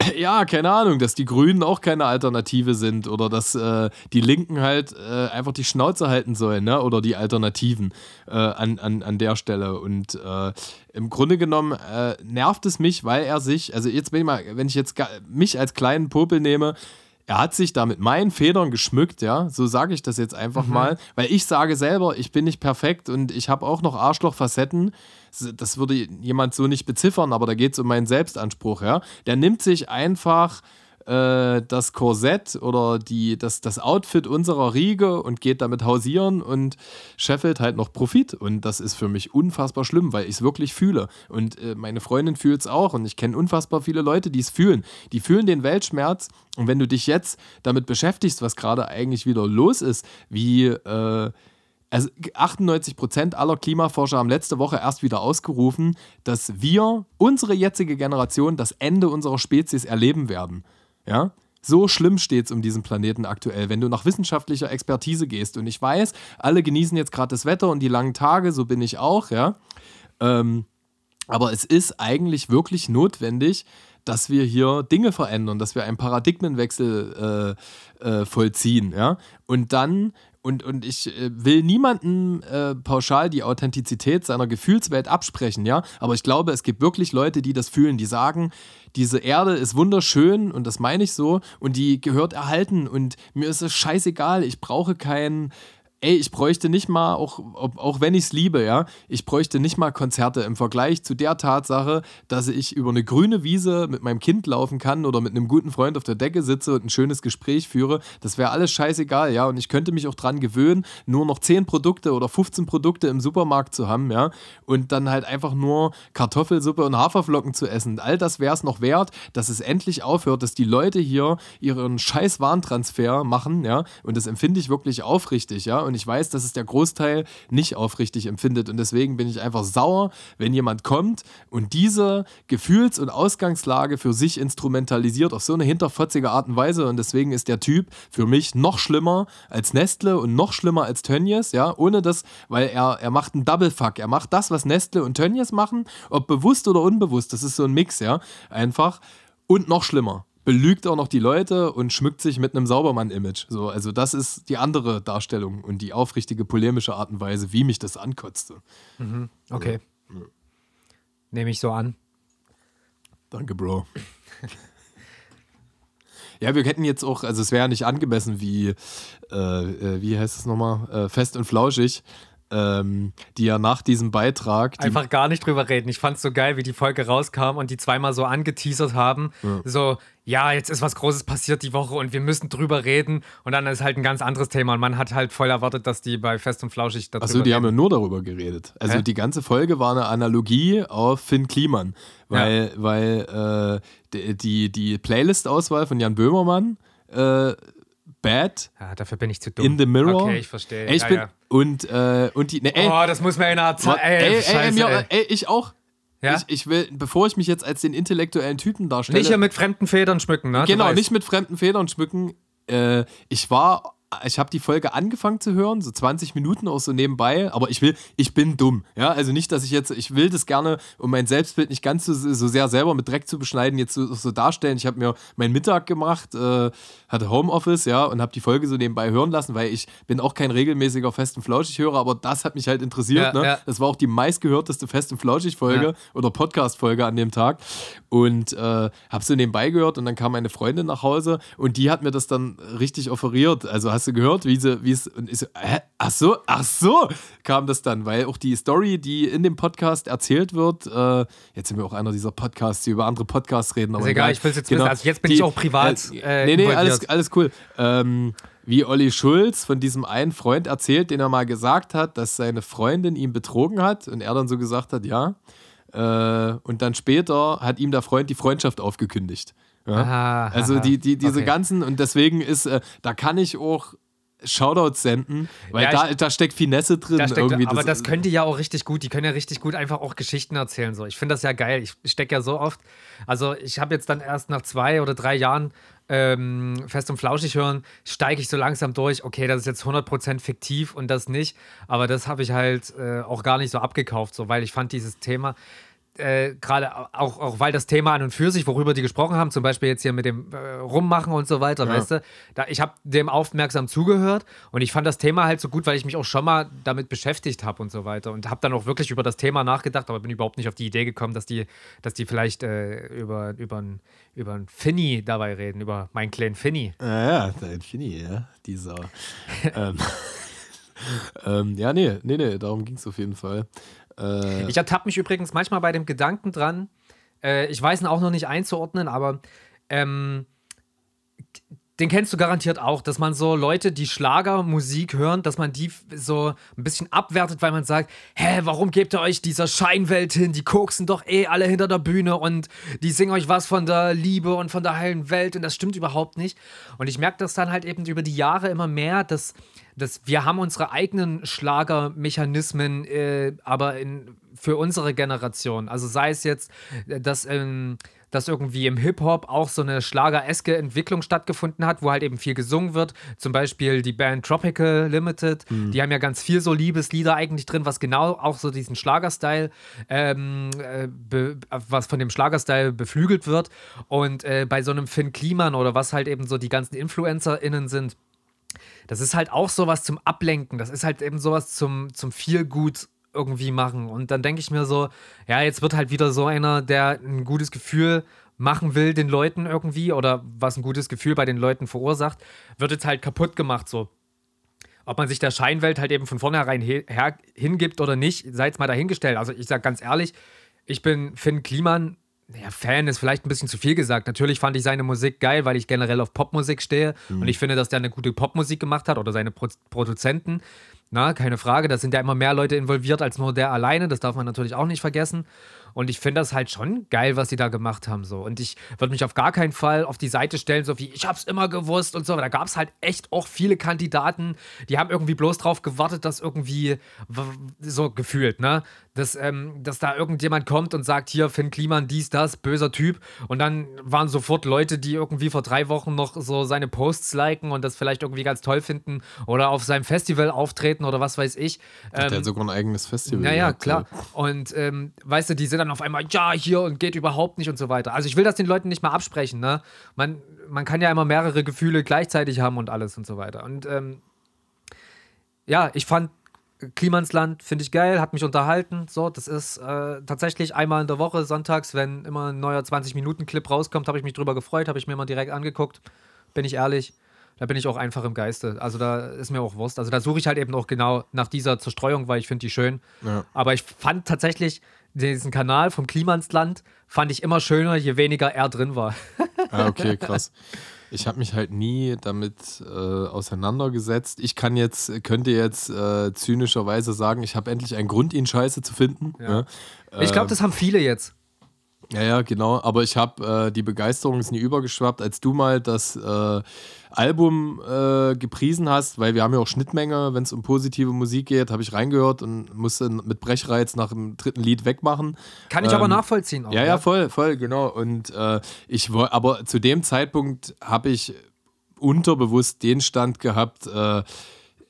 S1: ja, keine Ahnung, dass die Grünen auch keine Alternative sind oder dass äh, die Linken halt äh, einfach die Schnauze halten sollen, ne? Oder die Alternativen äh, an, an, an der Stelle. Und äh, im Grunde genommen äh, nervt es mich, weil er sich, also jetzt bin ich mal, wenn ich jetzt mich als kleinen Popel nehme, er hat sich da mit meinen Federn geschmückt, ja, so sage ich das jetzt einfach mhm. mal, weil ich sage selber, ich bin nicht perfekt und ich habe auch noch Arschlochfacetten. Das würde jemand so nicht beziffern, aber da geht es um meinen Selbstanspruch, ja. Der nimmt sich einfach äh, das Korsett oder die, das, das Outfit unserer Riege und geht damit hausieren und scheffelt halt noch Profit. Und das ist für mich unfassbar schlimm, weil ich es wirklich fühle. Und äh, meine Freundin fühlt es auch und ich kenne unfassbar viele Leute, die es fühlen. Die fühlen den Weltschmerz. Und wenn du dich jetzt damit beschäftigst, was gerade eigentlich wieder los ist, wie äh, also 98 Prozent aller Klimaforscher haben letzte Woche erst wieder ausgerufen, dass wir, unsere jetzige Generation, das Ende unserer Spezies erleben werden. Ja? So schlimm steht es um diesen Planeten aktuell, wenn du nach wissenschaftlicher Expertise gehst. Und ich weiß, alle genießen jetzt gerade das Wetter und die langen Tage, so bin ich auch, ja. Ähm, aber es ist eigentlich wirklich notwendig, dass wir hier Dinge verändern, dass wir einen Paradigmenwechsel äh, äh, vollziehen, ja. Und dann und, und ich äh, will niemandem äh, pauschal die Authentizität seiner Gefühlswelt absprechen, ja. Aber ich glaube, es gibt wirklich Leute, die das fühlen, die sagen, diese Erde ist wunderschön und das meine ich so und die gehört erhalten und mir ist es scheißegal, ich brauche keinen ey, ich bräuchte nicht mal, auch, auch wenn ich es liebe, ja, ich bräuchte nicht mal Konzerte im Vergleich zu der Tatsache, dass ich über eine grüne Wiese mit meinem Kind laufen kann oder mit einem guten Freund auf der Decke sitze und ein schönes Gespräch führe. Das wäre alles scheißegal, ja. Und ich könnte mich auch dran gewöhnen, nur noch 10 Produkte oder 15 Produkte im Supermarkt zu haben, ja. Und dann halt einfach nur Kartoffelsuppe und Haferflocken zu essen. All das wäre es noch wert, dass es endlich aufhört, dass die Leute hier ihren scheiß Warentransfer machen, ja. Und das empfinde ich wirklich aufrichtig, ja und ich weiß, dass es der Großteil nicht aufrichtig empfindet. Und deswegen bin ich einfach sauer, wenn jemand kommt und diese Gefühls- und Ausgangslage für sich instrumentalisiert auf so eine hinterfotzige Art und Weise. Und deswegen ist der Typ für mich noch schlimmer als Nestle und noch schlimmer als Tönnies, ja, ohne das, weil er, er macht einen Double Fuck, er macht das, was Nestle und Tönnies machen, ob bewusst oder unbewusst, das ist so ein Mix, ja, einfach. Und noch schlimmer belügt auch noch die Leute und schmückt sich mit einem Saubermann-Image. So, also das ist die andere Darstellung und die aufrichtige polemische Art und Weise, wie mich das ankotzte.
S3: Mhm. Okay. Ja. Nehme ich so an.
S1: Danke, Bro. ja, wir hätten jetzt auch, also es wäre ja nicht angemessen wie, äh, äh wie heißt es nochmal, äh, fest und flauschig, ähm, die ja nach diesem Beitrag.
S3: Einfach gar nicht drüber reden. Ich fand es so geil, wie die Folge rauskam und die zweimal so angeteasert haben. Ja. So, ja, jetzt ist was Großes passiert die Woche und wir müssen drüber reden. Und dann ist halt ein ganz anderes Thema. Und man hat halt voll erwartet, dass die bei Fest und Flauschig
S1: darüber Achso, die reden. haben ja nur darüber geredet. Also Hä? die ganze Folge war eine Analogie auf Finn Kliman. Weil, ja. weil äh, die, die Playlist-Auswahl von Jan Böhmermann äh, Bad.
S3: Ja, dafür bin ich zu dumm.
S1: In the Mirror.
S3: Okay, ich verstehe.
S1: Ey, ich ja, bin, ja. Und, äh, und die. Ne,
S3: ey, oh, das muss mir in einer Zeit.
S1: Ey, ey, ey, mir, ey, ich auch. Ja? Ich, ich, will, bevor ich mich jetzt als den intellektuellen Typen darstelle.
S3: Nicht hier mit fremden Federn schmücken, ne?
S1: Genau, nicht mit fremden Federn schmücken. Äh, ich war ich habe die Folge angefangen zu hören, so 20 Minuten auch so nebenbei, aber ich will, ich bin dumm. Ja, also nicht, dass ich jetzt, ich will das gerne, um mein Selbstbild nicht ganz so, so sehr selber mit Dreck zu beschneiden, jetzt so, so darstellen. Ich habe mir meinen Mittag gemacht, äh, hatte Homeoffice, ja, und habe die Folge so nebenbei hören lassen, weil ich bin auch kein regelmäßiger Fest- und Flauschig-Hörer, aber das hat mich halt interessiert. Ja, ne? Ja. Das war auch die meistgehörteste Fest- und Flauschig-Folge ja. oder Podcast-Folge an dem Tag. Und äh, habe so nebenbei gehört und dann kam meine Freundin nach Hause und die hat mir das dann richtig offeriert. Also hast hast du gehört, wie sie, wie es, und ich so, hä? ach so, ach so, kam das dann, weil auch die Story, die in dem Podcast erzählt wird, äh, jetzt sind wir auch einer dieser Podcasts, die über andere Podcasts reden.
S3: Aber ist egal, ich will es jetzt genau, wissen, also jetzt bin die, ich auch privat.
S1: Äh, äh, nee, nee, alles, alles cool. Ähm, wie Olli Schulz von diesem einen Freund erzählt, den er mal gesagt hat, dass seine Freundin ihn betrogen hat und er dann so gesagt hat, ja. Äh, und dann später hat ihm der Freund die Freundschaft aufgekündigt. Ja? Aha, also die, die, diese okay. ganzen, und deswegen ist, äh, da kann ich auch Shoutouts senden, weil ja, da, da steckt Finesse drin. Da steckt, irgendwie.
S3: Aber das, das können die ja auch richtig gut. Die können ja richtig gut einfach auch Geschichten erzählen. So. Ich finde das ja geil. Ich stecke ja so oft. Also, ich habe jetzt dann erst nach zwei oder drei Jahren ähm, fest und flauschig hören, steige ich so langsam durch. Okay, das ist jetzt 100% fiktiv und das nicht. Aber das habe ich halt äh, auch gar nicht so abgekauft, so, weil ich fand dieses Thema äh, gerade auch, auch weil das Thema an und für sich, worüber die gesprochen haben, zum Beispiel jetzt hier mit dem äh, Rummachen und so weiter, ja. weißt du, da, ich habe dem aufmerksam zugehört und ich fand das Thema halt so gut, weil ich mich auch schon mal damit beschäftigt habe und so weiter und habe dann auch wirklich über das Thema nachgedacht, aber bin überhaupt nicht auf die Idee gekommen, dass die, dass die vielleicht äh, über, über ein über einen Finny dabei reden, über meinen kleinen Finny.
S1: Ja, ja, dein Finny, ja, dieser. ähm, ähm, ja, nee, nee, nee, darum ging es auf jeden Fall.
S3: Äh, ich ertappe mich übrigens manchmal bei dem Gedanken dran, äh, ich weiß ihn auch noch nicht einzuordnen, aber ähm, den kennst du garantiert auch, dass man so Leute, die Schlagermusik hören, dass man die so ein bisschen abwertet, weil man sagt, hä, warum gebt ihr euch dieser Scheinwelt hin? Die koksen doch eh alle hinter der Bühne und die singen euch was von der Liebe und von der heilen Welt und das stimmt überhaupt nicht. Und ich merke das dann halt eben über die Jahre immer mehr, dass das, wir haben unsere eigenen Schlagermechanismen, äh, aber in, für unsere Generation. Also sei es jetzt, äh, dass, ähm, dass irgendwie im Hip-Hop auch so eine schlagereske Entwicklung stattgefunden hat, wo halt eben viel gesungen wird. Zum Beispiel die Band Tropical Limited, mhm. die haben ja ganz viel so Liebeslieder eigentlich drin, was genau auch so diesen Schlagerstyle, ähm, äh, was von dem Schlagerstyle beflügelt wird. Und äh, bei so einem Finn Kliman oder was halt eben so die ganzen InfluencerInnen sind, das ist halt auch sowas zum Ablenken. Das ist halt eben sowas zum, zum Feelgut irgendwie machen. Und dann denke ich mir so, ja, jetzt wird halt wieder so einer, der ein gutes Gefühl machen will den Leuten irgendwie oder was ein gutes Gefühl bei den Leuten verursacht, wird jetzt halt kaputt gemacht so. Ob man sich der Scheinwelt halt eben von vornherein hingibt oder nicht, sei jetzt mal dahingestellt. Also ich sage ganz ehrlich, ich bin Finn Kliman ja, Fan ist vielleicht ein bisschen zu viel gesagt. Natürlich fand ich seine Musik geil, weil ich generell auf Popmusik stehe. Mhm. Und ich finde, dass der eine gute Popmusik gemacht hat oder seine Pro Produzenten. Na, keine Frage. Da sind ja immer mehr Leute involviert als nur der alleine. Das darf man natürlich auch nicht vergessen. Und ich finde das halt schon geil, was sie da gemacht haben. So. Und ich würde mich auf gar keinen Fall auf die Seite stellen, so wie ich hab's immer gewusst und so. Da gab es halt echt auch viele Kandidaten, die haben irgendwie bloß drauf gewartet, dass irgendwie so gefühlt, ne? Dass, ähm, dass da irgendjemand kommt und sagt, hier, Finn Kliman, dies, das, böser Typ. Und dann waren sofort Leute, die irgendwie vor drei Wochen noch so seine Posts liken und das vielleicht irgendwie ganz toll finden oder auf seinem Festival auftreten oder was weiß ich.
S1: Ähm, der hat sogar ein eigenes Festival.
S3: Naja, klar. Und ähm, weißt du, die sind dann auf einmal, ja, hier und geht überhaupt nicht und so weiter. Also ich will das den Leuten nicht mal absprechen, ne? Man, man kann ja immer mehrere Gefühle gleichzeitig haben und alles und so weiter. Und ähm, ja, ich fand Klimansland finde ich geil, hat mich unterhalten. So, das ist äh, tatsächlich einmal in der Woche, sonntags, wenn immer ein neuer 20-Minuten-Clip rauskommt, habe ich mich drüber gefreut, habe ich mir mal direkt angeguckt. Bin ich ehrlich. Da bin ich auch einfach im Geiste. Also da ist mir auch Wurst. Also da suche ich halt eben auch genau nach dieser Zerstreuung, weil ich finde die schön. Ja. Aber ich fand tatsächlich, diesen Kanal vom Klimansland fand ich immer schöner, je weniger er drin war.
S1: ah, okay, krass. Ich habe mich halt nie damit äh, auseinandergesetzt. Ich kann jetzt, könnte jetzt äh, zynischerweise sagen, ich habe endlich einen Grund, ihn scheiße zu finden. Ja. Ja.
S3: Ich glaube, das haben viele jetzt.
S1: Ja, ja, genau. Aber ich habe äh, die Begeisterung ist nie übergeschwappt, als du mal das äh, Album äh, gepriesen hast, weil wir haben ja auch Schnittmenge, wenn es um positive Musik geht, habe ich reingehört und musste mit Brechreiz nach dem dritten Lied wegmachen.
S3: Kann ich ähm, aber nachvollziehen.
S1: Auch, ja, ja, voll, voll, genau. Und äh, ich wollte, aber zu dem Zeitpunkt habe ich unterbewusst den Stand gehabt,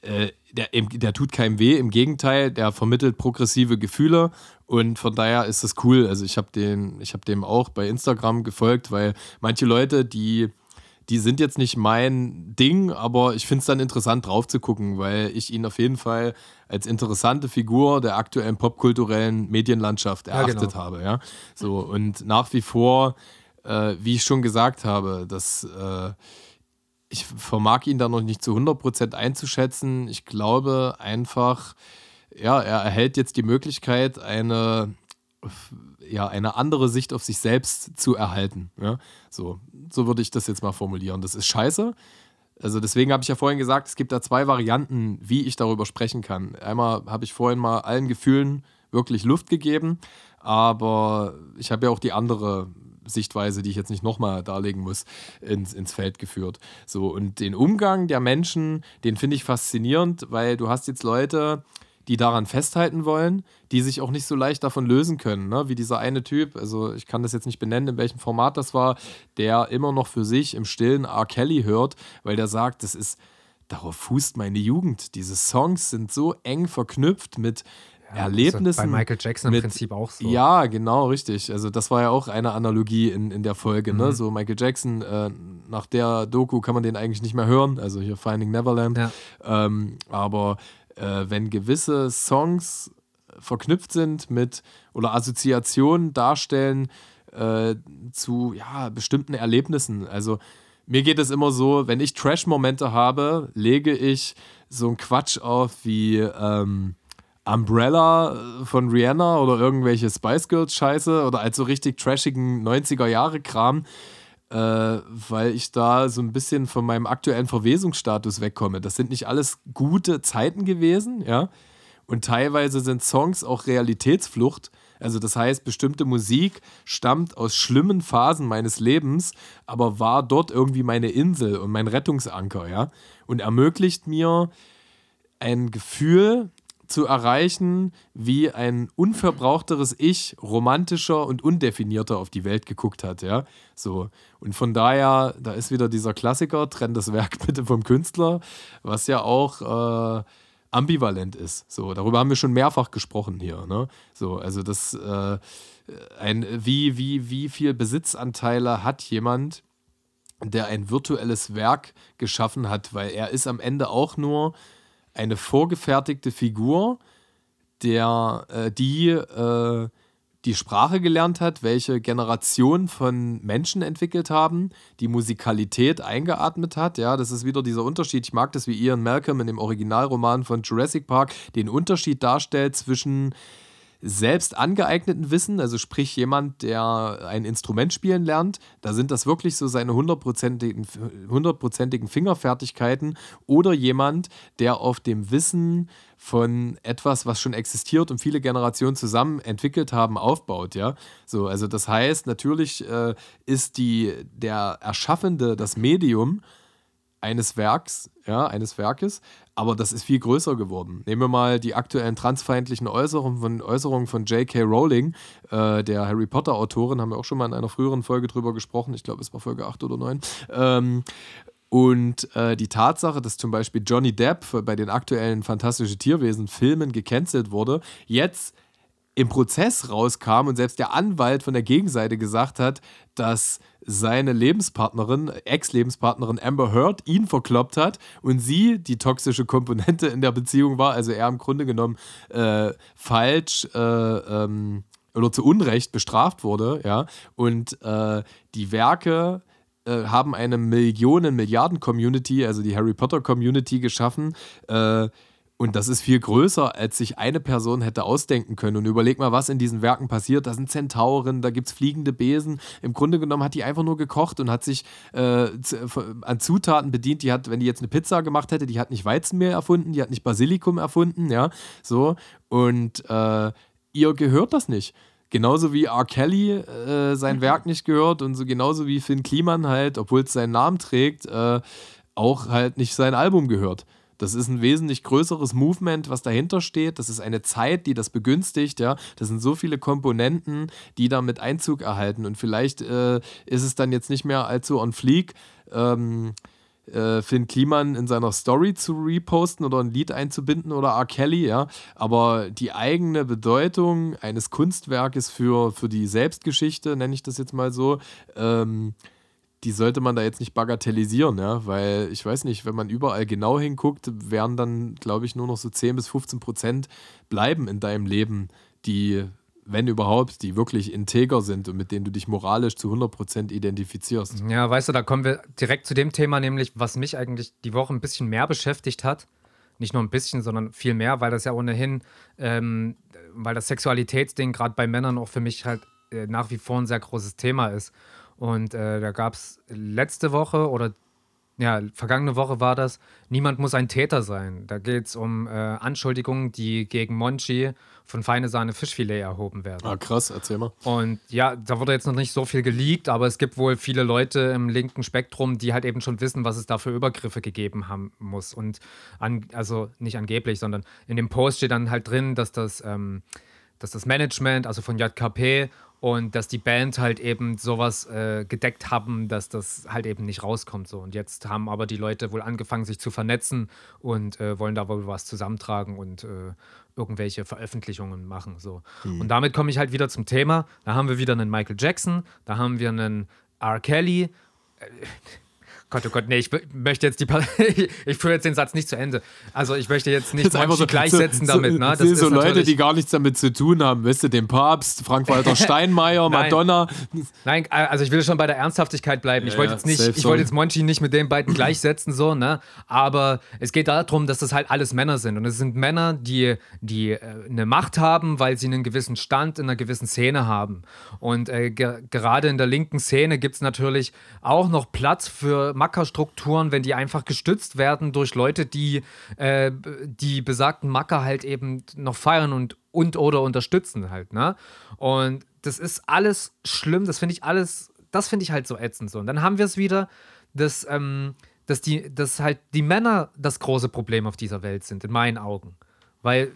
S1: äh, der, der tut keinem weh, im Gegenteil, der vermittelt progressive Gefühle und von daher ist das cool. Also ich habe den, ich habe dem auch bei Instagram gefolgt, weil manche Leute, die die sind jetzt nicht mein Ding, aber ich finde es dann interessant drauf zu gucken, weil ich ihn auf jeden Fall als interessante Figur der aktuellen popkulturellen Medienlandschaft erachtet ja, genau. habe. Ja? So, und nach wie vor, äh, wie ich schon gesagt habe, dass äh, ich vermag ihn da noch nicht zu 100% einzuschätzen. Ich glaube einfach, ja, er erhält jetzt die Möglichkeit, eine, ja, eine andere Sicht auf sich selbst zu erhalten. Ja? So, so würde ich das jetzt mal formulieren. Das ist scheiße. Also deswegen habe ich ja vorhin gesagt, es gibt da zwei Varianten, wie ich darüber sprechen kann. Einmal habe ich vorhin mal allen Gefühlen wirklich Luft gegeben, aber ich habe ja auch die andere Sichtweise, die ich jetzt nicht nochmal darlegen muss, ins, ins Feld geführt. So, und den Umgang der Menschen, den finde ich faszinierend, weil du hast jetzt Leute, die daran festhalten wollen, die sich auch nicht so leicht davon lösen können, ne? wie dieser eine Typ, also ich kann das jetzt nicht benennen, in welchem Format das war, der immer noch für sich im Stillen R. Kelly hört, weil der sagt, das ist, darauf fußt meine Jugend. Diese Songs sind so eng verknüpft mit ja, Erlebnissen.
S3: bei Michael Jackson im Prinzip auch so.
S1: Ja, genau, richtig. Also das war ja auch eine Analogie in, in der Folge. Ne? Mhm. Ne? So Michael Jackson, äh, nach der Doku kann man den eigentlich nicht mehr hören. Also hier Finding Neverland. Ja. Ähm, aber äh, wenn gewisse Songs verknüpft sind mit oder Assoziationen darstellen äh, zu ja, bestimmten Erlebnissen. Also mir geht es immer so, wenn ich Trash-Momente habe, lege ich so einen Quatsch auf wie ähm, Umbrella äh, von Rihanna oder irgendwelche Spice Girls Scheiße oder als so richtig trashigen 90er Jahre Kram, äh, weil ich da so ein bisschen von meinem aktuellen Verwesungsstatus wegkomme. Das sind nicht alles gute Zeiten gewesen, ja. Und teilweise sind Songs auch Realitätsflucht. Also das heißt, bestimmte Musik stammt aus schlimmen Phasen meines Lebens, aber war dort irgendwie meine Insel und mein Rettungsanker, ja. Und ermöglicht mir ein Gefühl zu erreichen, wie ein unverbrauchteres Ich romantischer und undefinierter auf die Welt geguckt hat, ja. So. Und von daher, da ist wieder dieser Klassiker, trenn das Werk bitte vom Künstler, was ja auch äh, ambivalent ist. So, darüber haben wir schon mehrfach gesprochen hier, ne? So, also das äh, ein, wie, wie, wie viel Besitzanteile hat jemand, der ein virtuelles Werk geschaffen hat, weil er ist am Ende auch nur eine vorgefertigte Figur, der, äh, die äh, die Sprache gelernt hat, welche Generation von Menschen entwickelt haben, die Musikalität eingeatmet hat. Ja, das ist wieder dieser Unterschied. Ich mag das, wie Ian Malcolm in dem Originalroman von Jurassic Park den Unterschied darstellt zwischen selbst angeeigneten Wissen, also sprich jemand, der ein Instrument spielen lernt, da sind das wirklich so seine hundertprozentigen, hundertprozentigen Fingerfertigkeiten oder jemand, der auf dem Wissen von etwas, was schon existiert und viele Generationen zusammen entwickelt haben, aufbaut, ja. So, also das heißt, natürlich äh, ist die, der Erschaffende das Medium eines Werks, ja, eines Werkes, aber das ist viel größer geworden. Nehmen wir mal die aktuellen transfeindlichen Äußerungen von, Äußerungen von J.K. Rowling, äh, der Harry Potter-Autorin, haben wir auch schon mal in einer früheren Folge drüber gesprochen, ich glaube, es war Folge 8 oder 9. Ähm, und äh, die Tatsache, dass zum Beispiel Johnny Depp bei den aktuellen Fantastische Tierwesen-Filmen gecancelt wurde, jetzt im Prozess rauskam und selbst der Anwalt von der Gegenseite gesagt hat, dass seine Lebenspartnerin, Ex-Lebenspartnerin Amber Heard ihn verkloppt hat und sie die toxische Komponente in der Beziehung war, also er im Grunde genommen äh, falsch äh, ähm, oder zu Unrecht bestraft wurde, ja, und äh, die Werke äh, haben eine Millionen, Milliarden Community, also die Harry Potter Community geschaffen, äh, und das ist viel größer, als sich eine Person hätte ausdenken können. Und überleg mal, was in diesen Werken passiert. Da sind Zentauren, da gibt es fliegende Besen. Im Grunde genommen hat die einfach nur gekocht und hat sich äh, an Zutaten bedient. Die hat, wenn die jetzt eine Pizza gemacht hätte, die hat nicht Weizenmehl erfunden, die hat nicht Basilikum erfunden, ja. So. Und äh, ihr gehört das nicht. Genauso wie R. Kelly äh, sein mhm. Werk nicht gehört und so genauso wie Finn Kliman halt, obwohl es seinen Namen trägt, äh, auch halt nicht sein Album gehört. Das ist ein wesentlich größeres Movement, was dahinter steht. Das ist eine Zeit, die das begünstigt. Ja, das sind so viele Komponenten, die damit Einzug erhalten. Und vielleicht äh, ist es dann jetzt nicht mehr allzu on fleek. Ähm, äh, Finn Kliman in seiner Story zu reposten oder ein Lied einzubinden oder R. Kelly, ja. Aber die eigene Bedeutung eines Kunstwerkes für, für die Selbstgeschichte, nenne ich das jetzt mal so, ähm, die sollte man da jetzt nicht bagatellisieren, ja, weil ich weiß nicht, wenn man überall genau hinguckt, werden dann, glaube ich, nur noch so 10 bis 15 Prozent bleiben in deinem Leben, die wenn überhaupt, die wirklich integer sind und mit denen du dich moralisch zu 100% identifizierst.
S3: Ja, weißt du, da kommen wir direkt zu dem Thema, nämlich was mich eigentlich die Woche ein bisschen mehr beschäftigt hat. Nicht nur ein bisschen, sondern viel mehr, weil das ja ohnehin, ähm, weil das Sexualitätsding gerade bei Männern auch für mich halt äh, nach wie vor ein sehr großes Thema ist. Und äh, da gab es letzte Woche oder ja, vergangene Woche war das, niemand muss ein Täter sein. Da geht es um äh, Anschuldigungen, die gegen Monchi von Feine Sahne Fischfilet erhoben werden.
S1: Ah, krass, erzähl mal.
S3: Und ja, da wurde jetzt noch nicht so viel geleakt, aber es gibt wohl viele Leute im linken Spektrum, die halt eben schon wissen, was es da für Übergriffe gegeben haben muss. Und an, also nicht angeblich, sondern in dem Post steht dann halt drin, dass das, ähm, dass das Management, also von JKP und dass die Band halt eben sowas äh, gedeckt haben, dass das halt eben nicht rauskommt so. Und jetzt haben aber die Leute wohl angefangen, sich zu vernetzen und äh, wollen da wohl was zusammentragen und äh, irgendwelche Veröffentlichungen machen so. Mhm. Und damit komme ich halt wieder zum Thema. Da haben wir wieder einen Michael Jackson, da haben wir einen R. Kelly. Gott, oh Gott, nee, ich möchte jetzt die ich führe jetzt den Satz nicht zu Ende. Also ich möchte jetzt nicht
S1: einfach so, gleichsetzen so, damit. Ne? Das sind so Leute, die gar nichts damit zu tun haben. Weißt du, den Papst, Frank-Walter Steinmeier, Madonna.
S3: Nein, also ich will schon bei der Ernsthaftigkeit bleiben. Ich wollte jetzt nicht, ich wollte jetzt Monchi nicht mit den beiden gleichsetzen, so, ne? Aber es geht darum, dass das halt alles Männer sind. Und es sind Männer, die, die äh, eine Macht haben, weil sie einen gewissen Stand in einer gewissen Szene haben. Und äh, ge gerade in der linken Szene gibt es natürlich auch noch Platz für Mackerstrukturen, wenn die einfach gestützt werden durch Leute, die äh, die besagten Macker halt eben noch feiern und, und oder unterstützen halt, ne? Und das ist alles schlimm, das finde ich alles, das finde ich halt so ätzend so. Und dann haben wir es wieder, dass, ähm, dass, die, dass halt die Männer das große Problem auf dieser Welt sind, in meinen Augen. Weil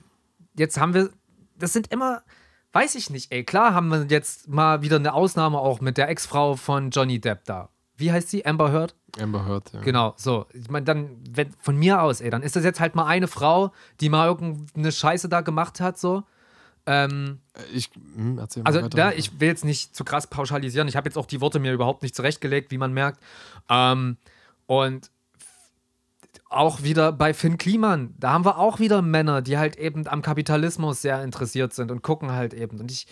S3: jetzt haben wir, das sind immer, weiß ich nicht, ey, klar haben wir jetzt mal wieder eine Ausnahme auch mit der Ex-Frau von Johnny Depp da. Wie heißt sie? Amber Heard?
S1: Amber Heard, ja.
S3: Genau, so. Ich meine, dann, wenn, von mir aus, ey, dann ist das jetzt halt mal eine Frau, die mal irgendeine Scheiße da gemacht hat, so. Ähm,
S1: ich hm, erzähl
S3: mal Also, weiter. da, ich will jetzt nicht zu krass pauschalisieren. Ich habe jetzt auch die Worte mir überhaupt nicht zurechtgelegt, wie man merkt. Ähm, und auch wieder bei Finn Kliman, da haben wir auch wieder Männer, die halt eben am Kapitalismus sehr interessiert sind und gucken halt eben. Und ich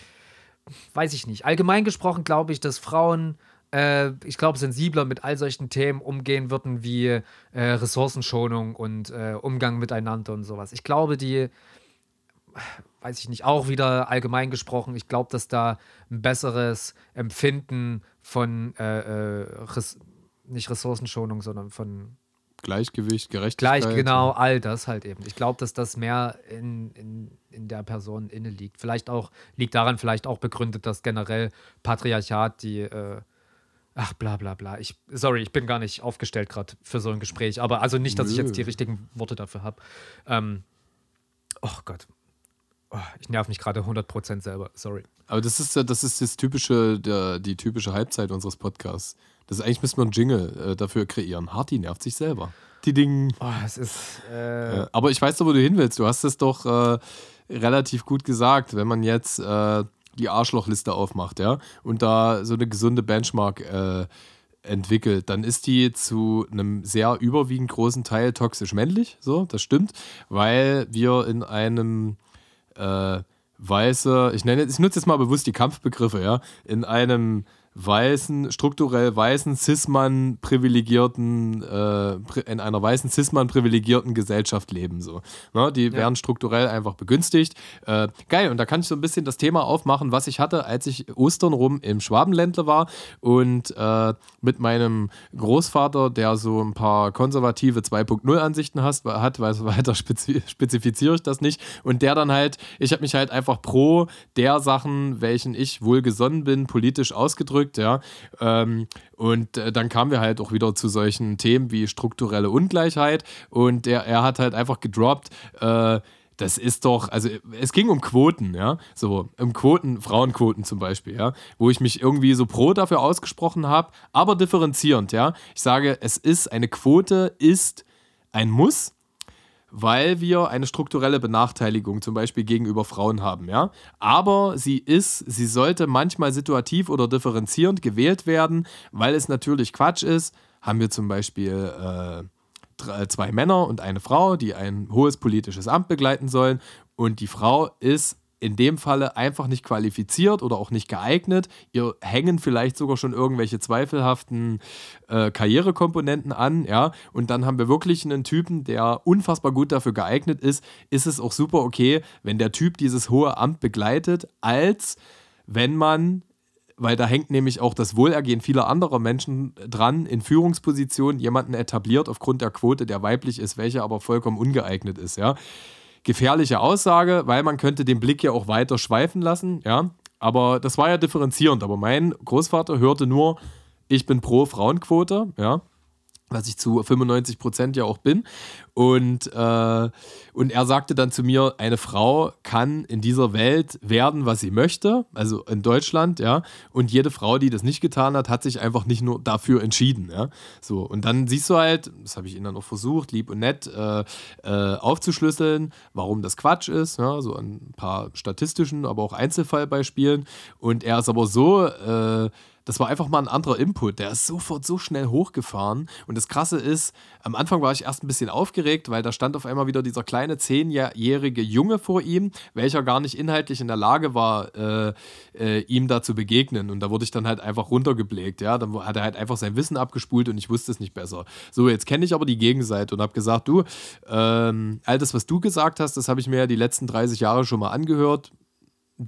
S3: weiß ich nicht. Allgemein gesprochen glaube ich, dass Frauen äh, ich glaube, sensibler mit all solchen Themen umgehen würden wie äh, Ressourcenschonung und äh, Umgang miteinander und sowas. Ich glaube, die, weiß ich nicht, auch wieder allgemein gesprochen, ich glaube, dass da ein besseres Empfinden von äh, äh, Res nicht Ressourcenschonung, sondern von
S1: Gleichgewicht, Gerechtigkeit.
S3: Gleich, genau, all das halt eben. Ich glaube, dass das mehr in, in, in der Person inne liegt. Vielleicht auch, liegt daran vielleicht auch begründet, dass generell Patriarchat die äh, Ach, bla bla bla. Ich, sorry, ich bin gar nicht aufgestellt gerade für so ein Gespräch. Aber also nicht, dass Nö. ich jetzt die richtigen Worte dafür habe. Ähm, oh Gott. Oh, ich nerv mich gerade 100% selber. Sorry.
S1: Aber das ist, das ist das typische, der, die typische Halbzeit unseres Podcasts. Das ist, eigentlich müssen wir einen Jingle äh, dafür kreieren. Harty nervt sich selber. Die Ding.
S3: Oh, es ist. Äh
S1: aber ich weiß doch, wo du hin willst. Du hast es doch äh, relativ gut gesagt. Wenn man jetzt äh, die Arschlochliste aufmacht, ja, und da so eine gesunde Benchmark äh, entwickelt, dann ist die zu einem sehr überwiegend großen Teil toxisch männlich, so, das stimmt, weil wir in einem äh, weiße, ich nenne, ich nutze jetzt mal bewusst die Kampfbegriffe, ja, in einem weißen, strukturell weißen, cis-mann privilegierten, äh, in einer weißen, cis-mann privilegierten Gesellschaft leben. So. Ne? Die ja. werden strukturell einfach begünstigt. Äh, geil, und da kann ich so ein bisschen das Thema aufmachen, was ich hatte, als ich Ostern rum im Schwabenländle war und äh, mit meinem Großvater, der so ein paar konservative 2.0-Ansichten hat, weil weiter spezifiziere ich das nicht, und der dann halt, ich habe mich halt einfach pro der Sachen, welchen ich wohlgesonnen bin, politisch ausgedrückt ausgedrückt, ja. Ähm, und äh, dann kamen wir halt auch wieder zu solchen Themen wie strukturelle Ungleichheit und der, er hat halt einfach gedroppt, äh, das ist doch, also es ging um Quoten, ja, so um Quoten, Frauenquoten zum Beispiel, ja, wo ich mich irgendwie so pro dafür ausgesprochen habe, aber differenzierend, ja. Ich sage, es ist eine Quote, ist ein Muss, weil wir eine strukturelle Benachteiligung zum Beispiel gegenüber Frauen haben, ja. Aber sie ist, sie sollte manchmal situativ oder differenzierend gewählt werden, weil es natürlich Quatsch ist. Haben wir zum Beispiel äh, zwei Männer und eine Frau, die ein hohes politisches Amt begleiten sollen und die Frau ist in dem Falle einfach nicht qualifiziert oder auch nicht geeignet. Ihr hängen vielleicht sogar schon irgendwelche zweifelhaften äh, Karrierekomponenten an, ja. Und dann haben wir wirklich einen Typen, der unfassbar gut dafür geeignet ist. Ist es auch super okay, wenn der Typ dieses hohe Amt begleitet, als wenn man weil da hängt nämlich auch das Wohlergehen vieler anderer Menschen dran, in Führungspositionen jemanden etabliert aufgrund der Quote, der weiblich ist, welcher aber vollkommen ungeeignet ist, ja. Gefährliche Aussage, weil man könnte den Blick ja auch weiter schweifen lassen, ja. Aber das war ja differenzierend. Aber mein Großvater hörte nur, ich bin pro Frauenquote, ja was ich zu 95 Prozent ja auch bin. Und, äh, und er sagte dann zu mir, eine Frau kann in dieser Welt werden, was sie möchte, also in Deutschland, ja. Und jede Frau, die das nicht getan hat, hat sich einfach nicht nur dafür entschieden, ja. So, und dann siehst du halt, das habe ich ihnen dann auch versucht, lieb und nett äh, äh, aufzuschlüsseln, warum das Quatsch ist, ja? so ein paar statistischen, aber auch Einzelfallbeispielen. Und er ist aber so äh, das war einfach mal ein anderer Input. Der ist sofort so schnell hochgefahren. Und das Krasse ist, am Anfang war ich erst ein bisschen aufgeregt, weil da stand auf einmal wieder dieser kleine zehnjährige Junge vor ihm, welcher gar nicht inhaltlich in der Lage war, äh, äh, ihm da zu begegnen. Und da wurde ich dann halt einfach runtergeblägt. Ja? Dann hat er halt einfach sein Wissen abgespult und ich wusste es nicht besser. So, jetzt kenne ich aber die Gegenseite und habe gesagt, du, ähm, all das, was du gesagt hast, das habe ich mir ja die letzten 30 Jahre schon mal angehört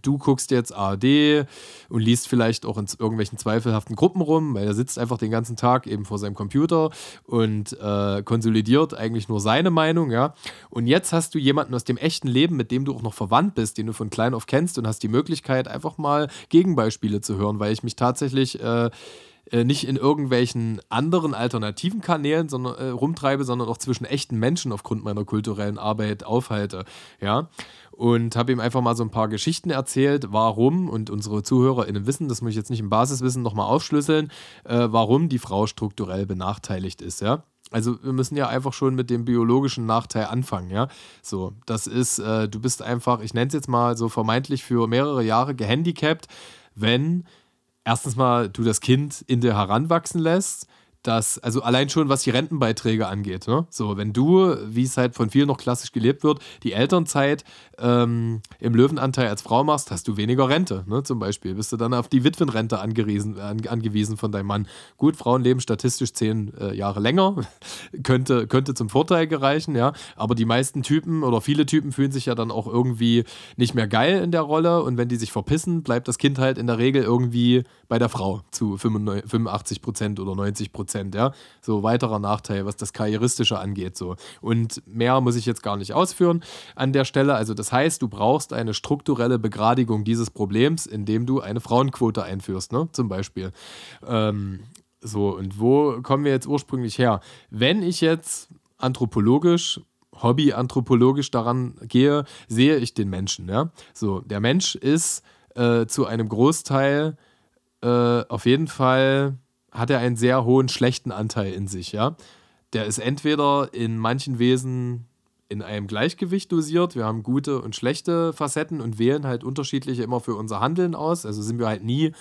S1: du guckst jetzt ARD und liest vielleicht auch in irgendwelchen zweifelhaften Gruppen rum, weil er sitzt einfach den ganzen Tag eben vor seinem Computer und äh, konsolidiert eigentlich nur seine Meinung, ja. Und jetzt hast du jemanden aus dem echten Leben, mit dem du auch noch verwandt bist, den du von klein auf kennst und hast die Möglichkeit, einfach mal Gegenbeispiele zu hören, weil ich mich tatsächlich äh, äh nicht in irgendwelchen anderen alternativen Kanälen sondern, äh, rumtreibe, sondern auch zwischen echten Menschen aufgrund meiner kulturellen Arbeit aufhalte. Ja und habe ihm einfach mal so ein paar Geschichten erzählt, warum, und unsere ZuhörerInnen wissen, das muss ich jetzt nicht im Basiswissen nochmal aufschlüsseln, äh, warum die Frau strukturell benachteiligt ist, ja. Also wir müssen ja einfach schon mit dem biologischen Nachteil anfangen, ja. So, das ist, äh, du bist einfach, ich nenne es jetzt mal so vermeintlich für mehrere Jahre gehandicapt, wenn erstens mal du das Kind in dir heranwachsen lässt, dass, also allein schon was die Rentenbeiträge angeht, ne? so, wenn du, wie es halt von vielen noch klassisch gelebt wird, die Elternzeit ähm, im Löwenanteil als Frau machst, hast du weniger Rente, ne? zum Beispiel, bist du dann auf die Witwenrente angewiesen, an, angewiesen von deinem Mann. Gut, Frauen leben statistisch zehn äh, Jahre länger, könnte, könnte zum Vorteil gereichen, ja, aber die meisten Typen oder viele Typen fühlen sich ja dann auch irgendwie nicht mehr geil in der Rolle und wenn die sich verpissen, bleibt das Kind halt in der Regel irgendwie bei der Frau zu 85 Prozent oder 90 Prozent. Prozent, ja. So weiterer Nachteil, was das Karrieristische angeht, so. Und mehr muss ich jetzt gar nicht ausführen an der Stelle. Also, das heißt, du brauchst eine strukturelle Begradigung dieses Problems, indem du eine Frauenquote einführst, ne, zum Beispiel. Ähm, so, und wo kommen wir jetzt ursprünglich her? Wenn ich jetzt anthropologisch hobbyanthropologisch daran gehe, sehe ich den Menschen. Ja? So, der Mensch ist äh, zu einem Großteil äh, auf jeden Fall hat er einen sehr hohen schlechten Anteil in sich, ja. Der ist entweder in manchen Wesen in einem Gleichgewicht dosiert. Wir haben gute und schlechte Facetten und wählen halt unterschiedliche immer für unser Handeln aus. Also sind wir halt nie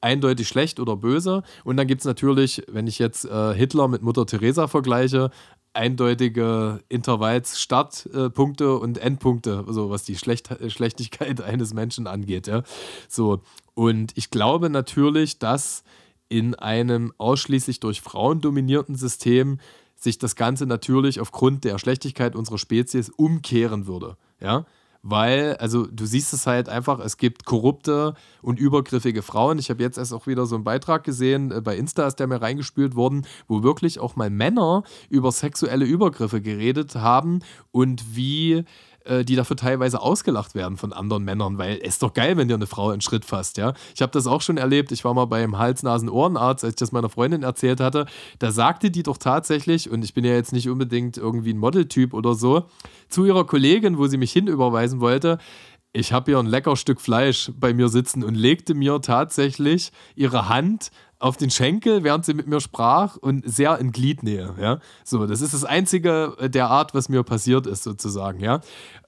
S1: eindeutig schlecht oder böse. Und dann gibt es natürlich, wenn ich jetzt äh, Hitler mit Mutter Teresa vergleiche, eindeutige Intervalls-Startpunkte äh, und Endpunkte, so was die Schlecht Schlechtigkeit eines Menschen angeht. Ja. So. Und ich glaube natürlich, dass in einem ausschließlich durch Frauen dominierten System sich das Ganze natürlich aufgrund der Schlechtigkeit unserer Spezies umkehren würde. Ja, weil, also du siehst es halt einfach, es gibt korrupte und übergriffige Frauen. Ich habe jetzt erst auch wieder so einen Beitrag gesehen, äh, bei Insta ist der mir reingespült worden, wo wirklich auch mal Männer über sexuelle Übergriffe geredet haben und wie äh, die dafür teilweise ausgelacht werden von anderen Männern, weil es ist doch geil, wenn dir eine Frau einen Schritt fasst, ja. Ich habe das auch schon erlebt. Ich war mal beim Hals-Nasen-Ohrenarzt, als ich das meiner Freundin erzählt hatte. Da sagte die doch tatsächlich, und ich bin ja jetzt nicht unbedingt irgendwie ein Modeltyp oder so, zu ihrer Kollegin, wo sie mich hinüberweisen wollte, ich habe hier ein lecker Stück Fleisch bei mir sitzen und legte mir tatsächlich ihre Hand auf den Schenkel, während sie mit mir sprach und sehr in Gliednähe. Ja? So, das ist das Einzige der Art, was mir passiert ist, sozusagen. Ja?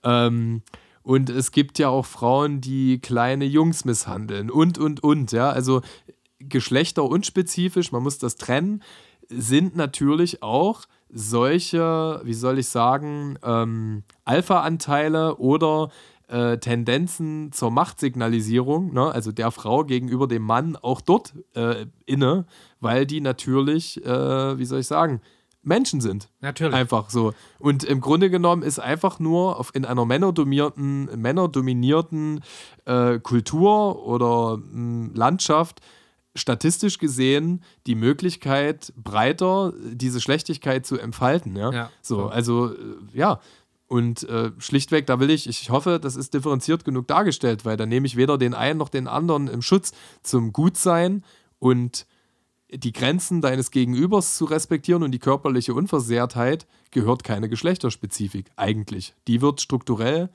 S1: Ähm, und es gibt ja auch Frauen, die kleine Jungs misshandeln und, und, und. Ja? Also geschlechterunspezifisch, man muss das trennen, sind natürlich auch solche, wie soll ich sagen, ähm, Alpha-Anteile oder äh, Tendenzen zur Machtsignalisierung, ne, also der Frau gegenüber dem Mann, auch dort äh, inne, weil die natürlich, äh, wie soll ich sagen, Menschen sind.
S3: Natürlich.
S1: Einfach so. Und im Grunde genommen ist einfach nur auf, in einer männerdominierten, männerdominierten äh, Kultur oder mh, hm, Landschaft statistisch gesehen die Möglichkeit, breiter diese Schlechtigkeit zu entfalten. Ja, ja so, also äh, ja. Und äh, schlichtweg, da will ich, ich hoffe, das ist differenziert genug dargestellt, weil da nehme ich weder den einen noch den anderen im Schutz zum Gutsein und die Grenzen deines Gegenübers zu respektieren und die körperliche Unversehrtheit gehört keine Geschlechterspezifik eigentlich. Die wird strukturell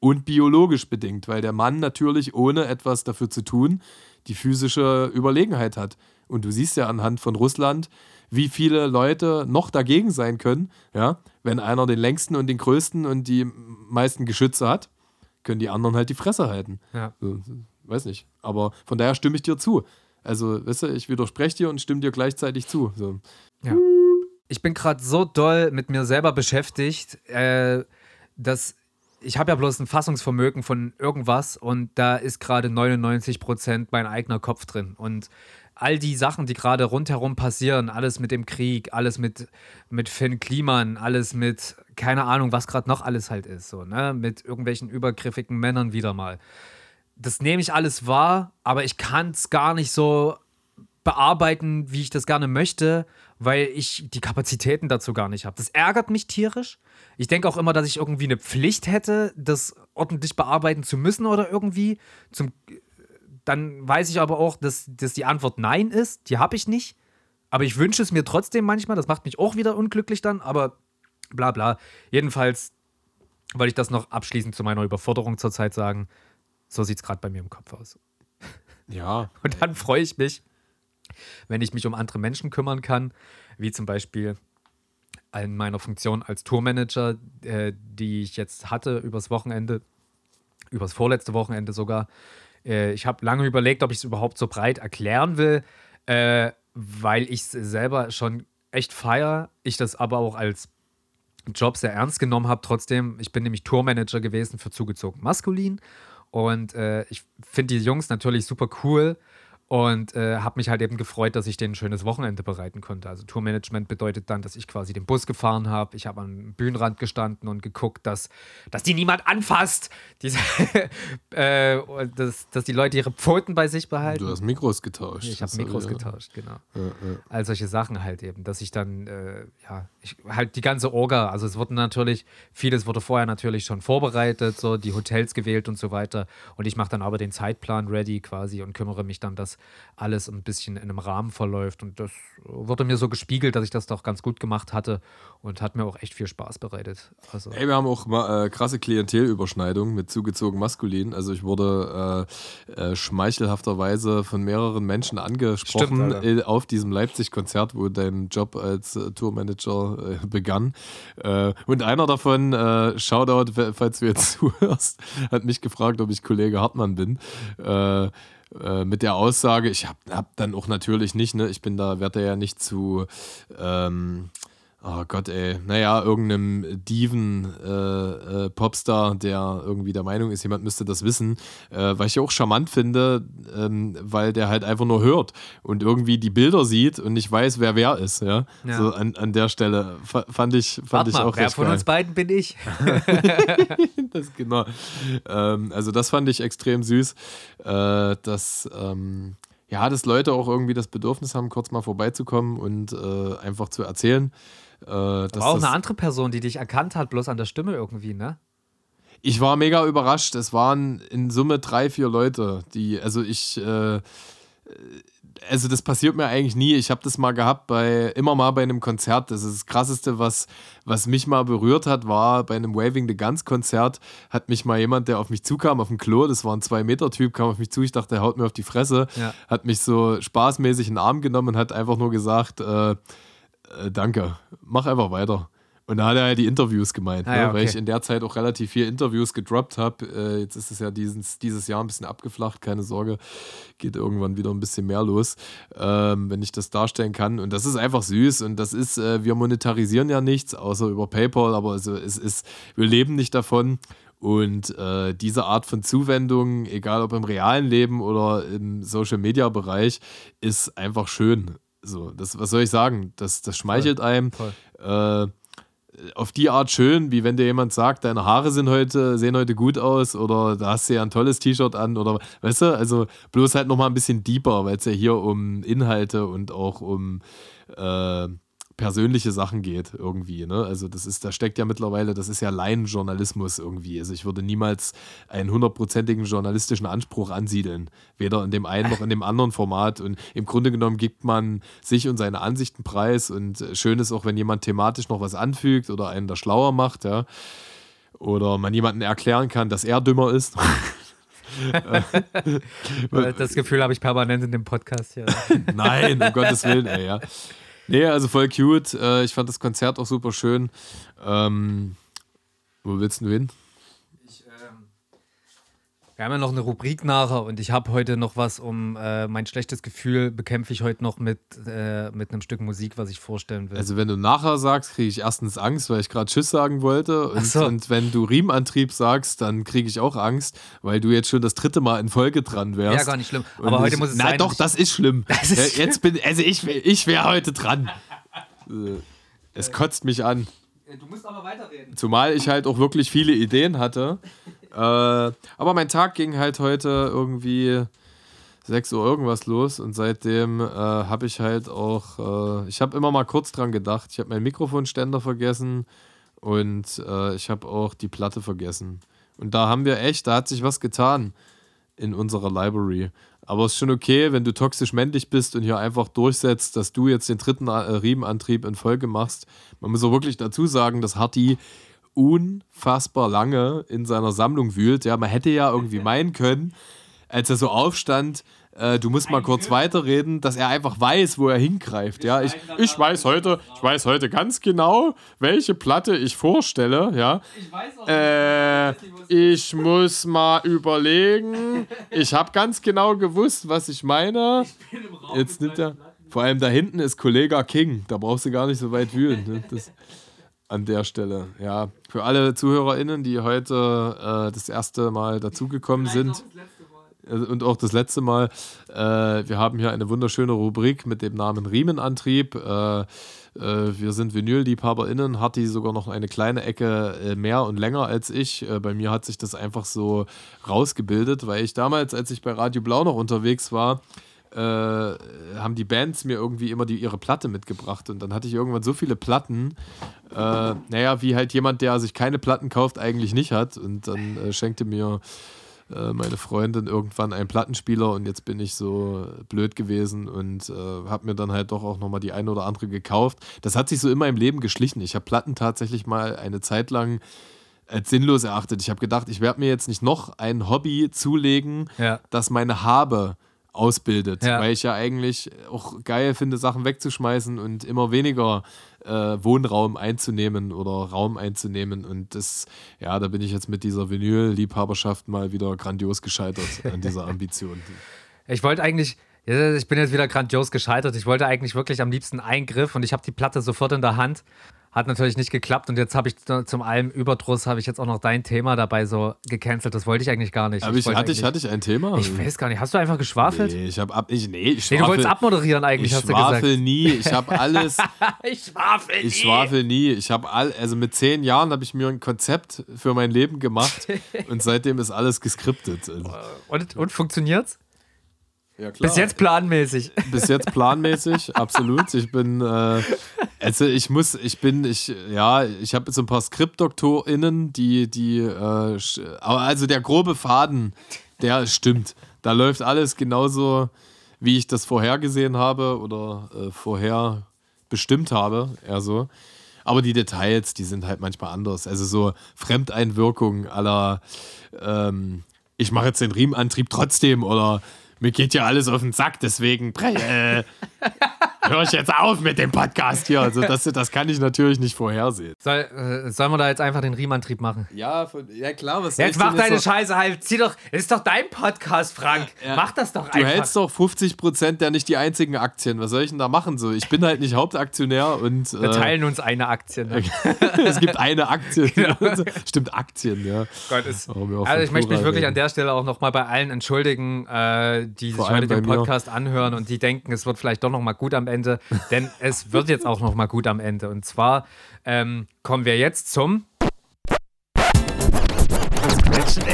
S1: und biologisch bedingt, weil der Mann natürlich ohne etwas dafür zu tun die physische Überlegenheit hat. Und du siehst ja anhand von Russland, wie viele Leute noch dagegen sein können, ja, wenn einer den längsten und den größten und die meisten Geschütze hat, können die anderen halt die Fresse halten.
S3: Ja.
S1: So, weiß nicht. Aber von daher stimme ich dir zu. Also, weißt du, ich widerspreche dir und stimme dir gleichzeitig zu. So.
S3: Ja. Ich bin gerade so doll mit mir selber beschäftigt, äh, dass ich habe ja bloß ein Fassungsvermögen von irgendwas und da ist gerade 99 Prozent mein eigener Kopf drin. Und all die Sachen, die gerade rundherum passieren, alles mit dem Krieg, alles mit, mit Finn Kliman, alles mit, keine Ahnung, was gerade noch alles halt ist, so, ne? Mit irgendwelchen übergriffigen Männern wieder mal. Das nehme ich alles wahr, aber ich kann es gar nicht so bearbeiten, wie ich das gerne möchte, weil ich die Kapazitäten dazu gar nicht habe. Das ärgert mich tierisch. Ich denke auch immer, dass ich irgendwie eine Pflicht hätte, das ordentlich bearbeiten zu müssen oder irgendwie. Zum, dann weiß ich aber auch, dass, dass die Antwort Nein ist. Die habe ich nicht. Aber ich wünsche es mir trotzdem manchmal. Das macht mich auch wieder unglücklich dann. Aber bla bla. Jedenfalls wollte ich das noch abschließend zu meiner Überforderung zurzeit sagen. So sieht es gerade bei mir im Kopf aus.
S1: Ja.
S3: Und dann freue ich mich, wenn ich mich um andere Menschen kümmern kann, wie zum Beispiel in meiner Funktion als Tourmanager, äh, die ich jetzt hatte übers Wochenende, übers vorletzte Wochenende sogar. Äh, ich habe lange überlegt, ob ich es überhaupt so breit erklären will, äh, weil ich es selber schon echt feier, ich das aber auch als Job sehr ernst genommen habe. Trotzdem, ich bin nämlich Tourmanager gewesen für zugezogen maskulin und äh, ich finde die Jungs natürlich super cool und äh, habe mich halt eben gefreut, dass ich denen ein schönes Wochenende bereiten konnte. Also Tourmanagement bedeutet dann, dass ich quasi den Bus gefahren habe. Ich habe am Bühnenrand gestanden und geguckt, dass, dass die niemand anfasst. Diese, äh, dass, dass die Leute ihre Pfoten bei sich behalten.
S1: Du hast Mikros getauscht.
S3: Ich habe Mikros ja. getauscht, genau. Ja, ja. All solche Sachen halt eben, dass ich dann, äh, ja, ich, halt die ganze Orga, also es wurde natürlich, vieles wurde vorher natürlich schon vorbereitet, so die Hotels gewählt und so weiter. Und ich mache dann aber den Zeitplan ready quasi und kümmere mich dann, dass alles ein bisschen in einem Rahmen verläuft. Und das wurde mir so gespiegelt, dass ich das doch ganz gut gemacht hatte und hat mir auch echt viel Spaß bereitet.
S1: Also Ey, wir haben auch mal, äh, krasse Klientelüberschneidung mit zugezogen maskulin. Also ich wurde äh, äh, schmeichelhafterweise von mehreren Menschen angesprochen Stimmt, auf diesem Leipzig-Konzert, wo dein Job als äh, Tourmanager äh, begann. Äh, und einer davon, Shoutout, falls du jetzt zuhörst, hat mich gefragt, ob ich Kollege Hartmann bin. Äh, mit der Aussage, ich habe hab dann auch natürlich nicht, ne, ich bin da, werde ja nicht zu, ähm, oh Gott, ey, naja, irgendeinem Diven äh, äh, Popstar, der irgendwie der Meinung ist, jemand müsste das wissen, äh, was ich auch charmant finde, ähm, weil der halt einfach nur hört und irgendwie die Bilder sieht und nicht weiß, wer wer ist, ja. ja. So an, an der Stelle fand ich, fand ich
S3: mal,
S1: auch
S3: wer von geil. uns beiden bin ich?
S1: das genau. Ähm, also das fand ich extrem süß, äh, dass ähm, ja, dass Leute auch irgendwie das Bedürfnis haben, kurz mal vorbeizukommen und äh, einfach zu erzählen.
S3: Äh, war auch eine andere Person, die dich erkannt hat, bloß an der Stimme irgendwie, ne?
S1: Ich war mega überrascht. Es waren in Summe drei, vier Leute, die, also ich, äh, also das passiert mir eigentlich nie. Ich habe das mal gehabt bei immer mal bei einem Konzert. Das ist das krasseste, was, was mich mal berührt hat, war bei einem Waving the Guns Konzert hat mich mal jemand, der auf mich zukam auf dem Klo, das war ein zwei Meter Typ, kam auf mich zu. Ich dachte, er haut mir auf die Fresse, ja. hat mich so spaßmäßig in den Arm genommen und hat einfach nur gesagt, äh, äh, danke, mach einfach weiter. Und da hat er halt die Interviews gemeint, ah, ne? ja, okay. weil ich in der Zeit auch relativ viel Interviews gedroppt habe. Äh, jetzt ist es ja dieses, dieses Jahr ein bisschen abgeflacht, keine Sorge. Geht irgendwann wieder ein bisschen mehr los, ähm, wenn ich das darstellen kann. Und das ist einfach süß. Und das ist, äh, wir monetarisieren ja nichts, außer über PayPal, aber also es ist, wir leben nicht davon. Und äh, diese Art von Zuwendung, egal ob im realen Leben oder im Social-Media-Bereich, ist einfach schön. So, das, was soll ich sagen? Das, das schmeichelt Voll. einem. Voll. Äh, auf die Art schön, wie wenn dir jemand sagt, deine Haare sind heute, sehen heute gut aus oder da hast du ja ein tolles T-Shirt an oder weißt du, also bloß halt nochmal ein bisschen deeper, weil es ja hier um Inhalte und auch um äh, persönliche Sachen geht irgendwie. Ne? Also das ist, da steckt ja mittlerweile, das ist ja Laienjournalismus irgendwie. Also ich würde niemals einen hundertprozentigen journalistischen Anspruch ansiedeln, weder in dem einen noch in dem anderen Format. Und im Grunde genommen gibt man sich und seine Ansichten preis. Und schön ist auch, wenn jemand thematisch noch was anfügt oder einen da schlauer macht, ja. Oder man jemanden erklären kann, dass er dümmer ist.
S3: das Gefühl habe ich permanent in dem Podcast hier.
S1: Nein, um Gottes Willen, ey, ja. Nee, also voll cute. Äh, ich fand das Konzert auch super schön. Ähm, wo willst du hin?
S3: Wir haben ja noch eine Rubrik nachher und ich habe heute noch was, um äh, mein schlechtes Gefühl bekämpfe ich heute noch mit, äh, mit einem Stück Musik, was ich vorstellen will.
S1: Also wenn du nachher sagst, kriege ich erstens Angst, weil ich gerade Tschüss sagen wollte. Und, so. und, wenn du Riemenantrieb sagst, dann kriege ich auch Angst, weil du jetzt schon das dritte Mal in Folge dran wärst.
S3: Ja, gar nicht schlimm. Aber heute
S1: ich,
S3: muss es
S1: na, sein. Nein, doch, das ist schlimm. Das ist jetzt bin, also ich, ich wäre heute dran. Äh, es kotzt mich an.
S3: Du musst aber weiterreden.
S1: Zumal ich halt auch wirklich viele Ideen hatte. Äh, aber mein Tag ging halt heute irgendwie 6 Uhr irgendwas los und seitdem äh, habe ich halt auch, äh, ich habe immer mal kurz dran gedacht. Ich habe meinen Mikrofonständer vergessen und äh, ich habe auch die Platte vergessen. Und da haben wir echt, da hat sich was getan in unserer Library. Aber es ist schon okay, wenn du toxisch männlich bist und hier einfach durchsetzt, dass du jetzt den dritten äh, Riemenantrieb in Folge machst. Man muss auch wirklich dazu sagen, dass Harty unfassbar lange in seiner Sammlung wühlt. Ja, man hätte ja irgendwie meinen können, als er so aufstand, äh, du musst mal kurz weiterreden, dass er einfach weiß, wo er hingreift. Ja, ich, ich weiß heute, ich weiß heute ganz genau, welche Platte ich vorstelle. Ja, ich, weiß auch äh, ich muss mal überlegen. Ich habe ganz genau gewusst, was ich meine. Jetzt nimmt er. Vor allem da hinten ist Kollege King. Da brauchst du gar nicht so weit wühlen. Ne? Das, an der Stelle. Ja, für alle ZuhörerInnen, die heute äh, das erste Mal dazugekommen sind. Äh, und auch das letzte Mal. Äh, wir haben hier eine wunderschöne Rubrik mit dem Namen Riemenantrieb. Äh, äh, wir sind Vinyl-LiebhaberInnen, hat die sogar noch eine kleine Ecke äh, mehr und länger als ich. Äh, bei mir hat sich das einfach so rausgebildet, weil ich damals, als ich bei Radio Blau noch unterwegs war, äh, haben die Bands mir irgendwie immer die, ihre Platte mitgebracht. Und dann hatte ich irgendwann so viele Platten, äh, naja, wie halt jemand, der sich keine Platten kauft, eigentlich nicht hat. Und dann äh, schenkte mir äh, meine Freundin irgendwann einen Plattenspieler und jetzt bin ich so blöd gewesen und äh, habe mir dann halt doch auch nochmal die eine oder andere gekauft. Das hat sich so in meinem Leben geschlichen. Ich habe Platten tatsächlich mal eine Zeit lang als sinnlos erachtet. Ich habe gedacht, ich werde mir jetzt nicht noch ein Hobby zulegen, ja. das meine Habe ausbildet, ja. weil ich ja eigentlich auch geil finde, Sachen wegzuschmeißen und immer weniger äh, Wohnraum einzunehmen oder Raum einzunehmen. Und das, ja, da bin ich jetzt mit dieser Vinyl-Liebhaberschaft mal wieder grandios gescheitert an dieser Ambition.
S3: Ich wollte eigentlich, ich bin jetzt wieder grandios gescheitert. Ich wollte eigentlich wirklich am liebsten Eingriff und ich habe die Platte sofort in der Hand hat natürlich nicht geklappt und jetzt habe ich zum allem Überdruss habe ich jetzt auch noch dein Thema dabei so gecancelt. Das wollte ich eigentlich gar nicht.
S1: Aber ich, ich hatte, ich, hatte ich ein Thema?
S3: Ich weiß gar nicht. Hast du einfach geschwafelt?
S1: Nee, ich habe ab. Ich, nee, ich
S3: nee, du wolltest abmoderieren eigentlich,
S1: ich
S3: hast du gesagt. Ich schwafel
S1: nie. Ich habe alles.
S3: ich schwafel nie.
S1: Ich schwafel nie. Ich habe all. Also mit zehn Jahren habe ich mir ein Konzept für mein Leben gemacht und seitdem ist alles geskriptet.
S3: Und, und funktioniert's?
S1: Ja, klar.
S3: Bis jetzt planmäßig.
S1: Bis jetzt planmäßig, absolut. Ich bin, äh, also ich muss, ich bin, ich, ja, ich habe so ein paar SkriptdoktorInnen, die, die, äh, also der grobe Faden, der stimmt. Da läuft alles genauso, wie ich das vorhergesehen habe oder äh, vorher bestimmt habe, eher so. Aber die Details, die sind halt manchmal anders. Also so Fremdeinwirkung aller, ähm, ich mache jetzt den Riemenantrieb trotzdem oder mir geht ja alles auf den Sack, deswegen. Äh, hör ich jetzt auf mit dem Podcast hier. Also das, das kann ich natürlich nicht vorhersehen.
S3: Soll, äh, sollen wir da jetzt einfach den Riemantrieb machen?
S1: Ja, von, ja klar. Was
S3: jetzt mach deine so Scheiße halt. Zieh doch, das ist doch dein Podcast, Frank. Ja, Mach das doch
S1: einfach. Du hältst doch 50 Prozent der nicht die einzigen Aktien. Was soll ich denn da machen? So, ich bin halt nicht Hauptaktionär und.
S3: Wir äh, teilen uns eine Aktie. Ne?
S1: es gibt eine Aktie. Genau. Stimmt, Aktien, ja.
S3: Gott, ist, oh, also ich möchte mich wirklich an der Stelle auch nochmal bei allen entschuldigen, äh, die Vor sich heute den Podcast mir. anhören und die denken, es wird vielleicht doch nochmal gut am Ende. Denn es wird jetzt auch nochmal gut am Ende. Und zwar ähm, kommen wir jetzt zum. Das Quetschen.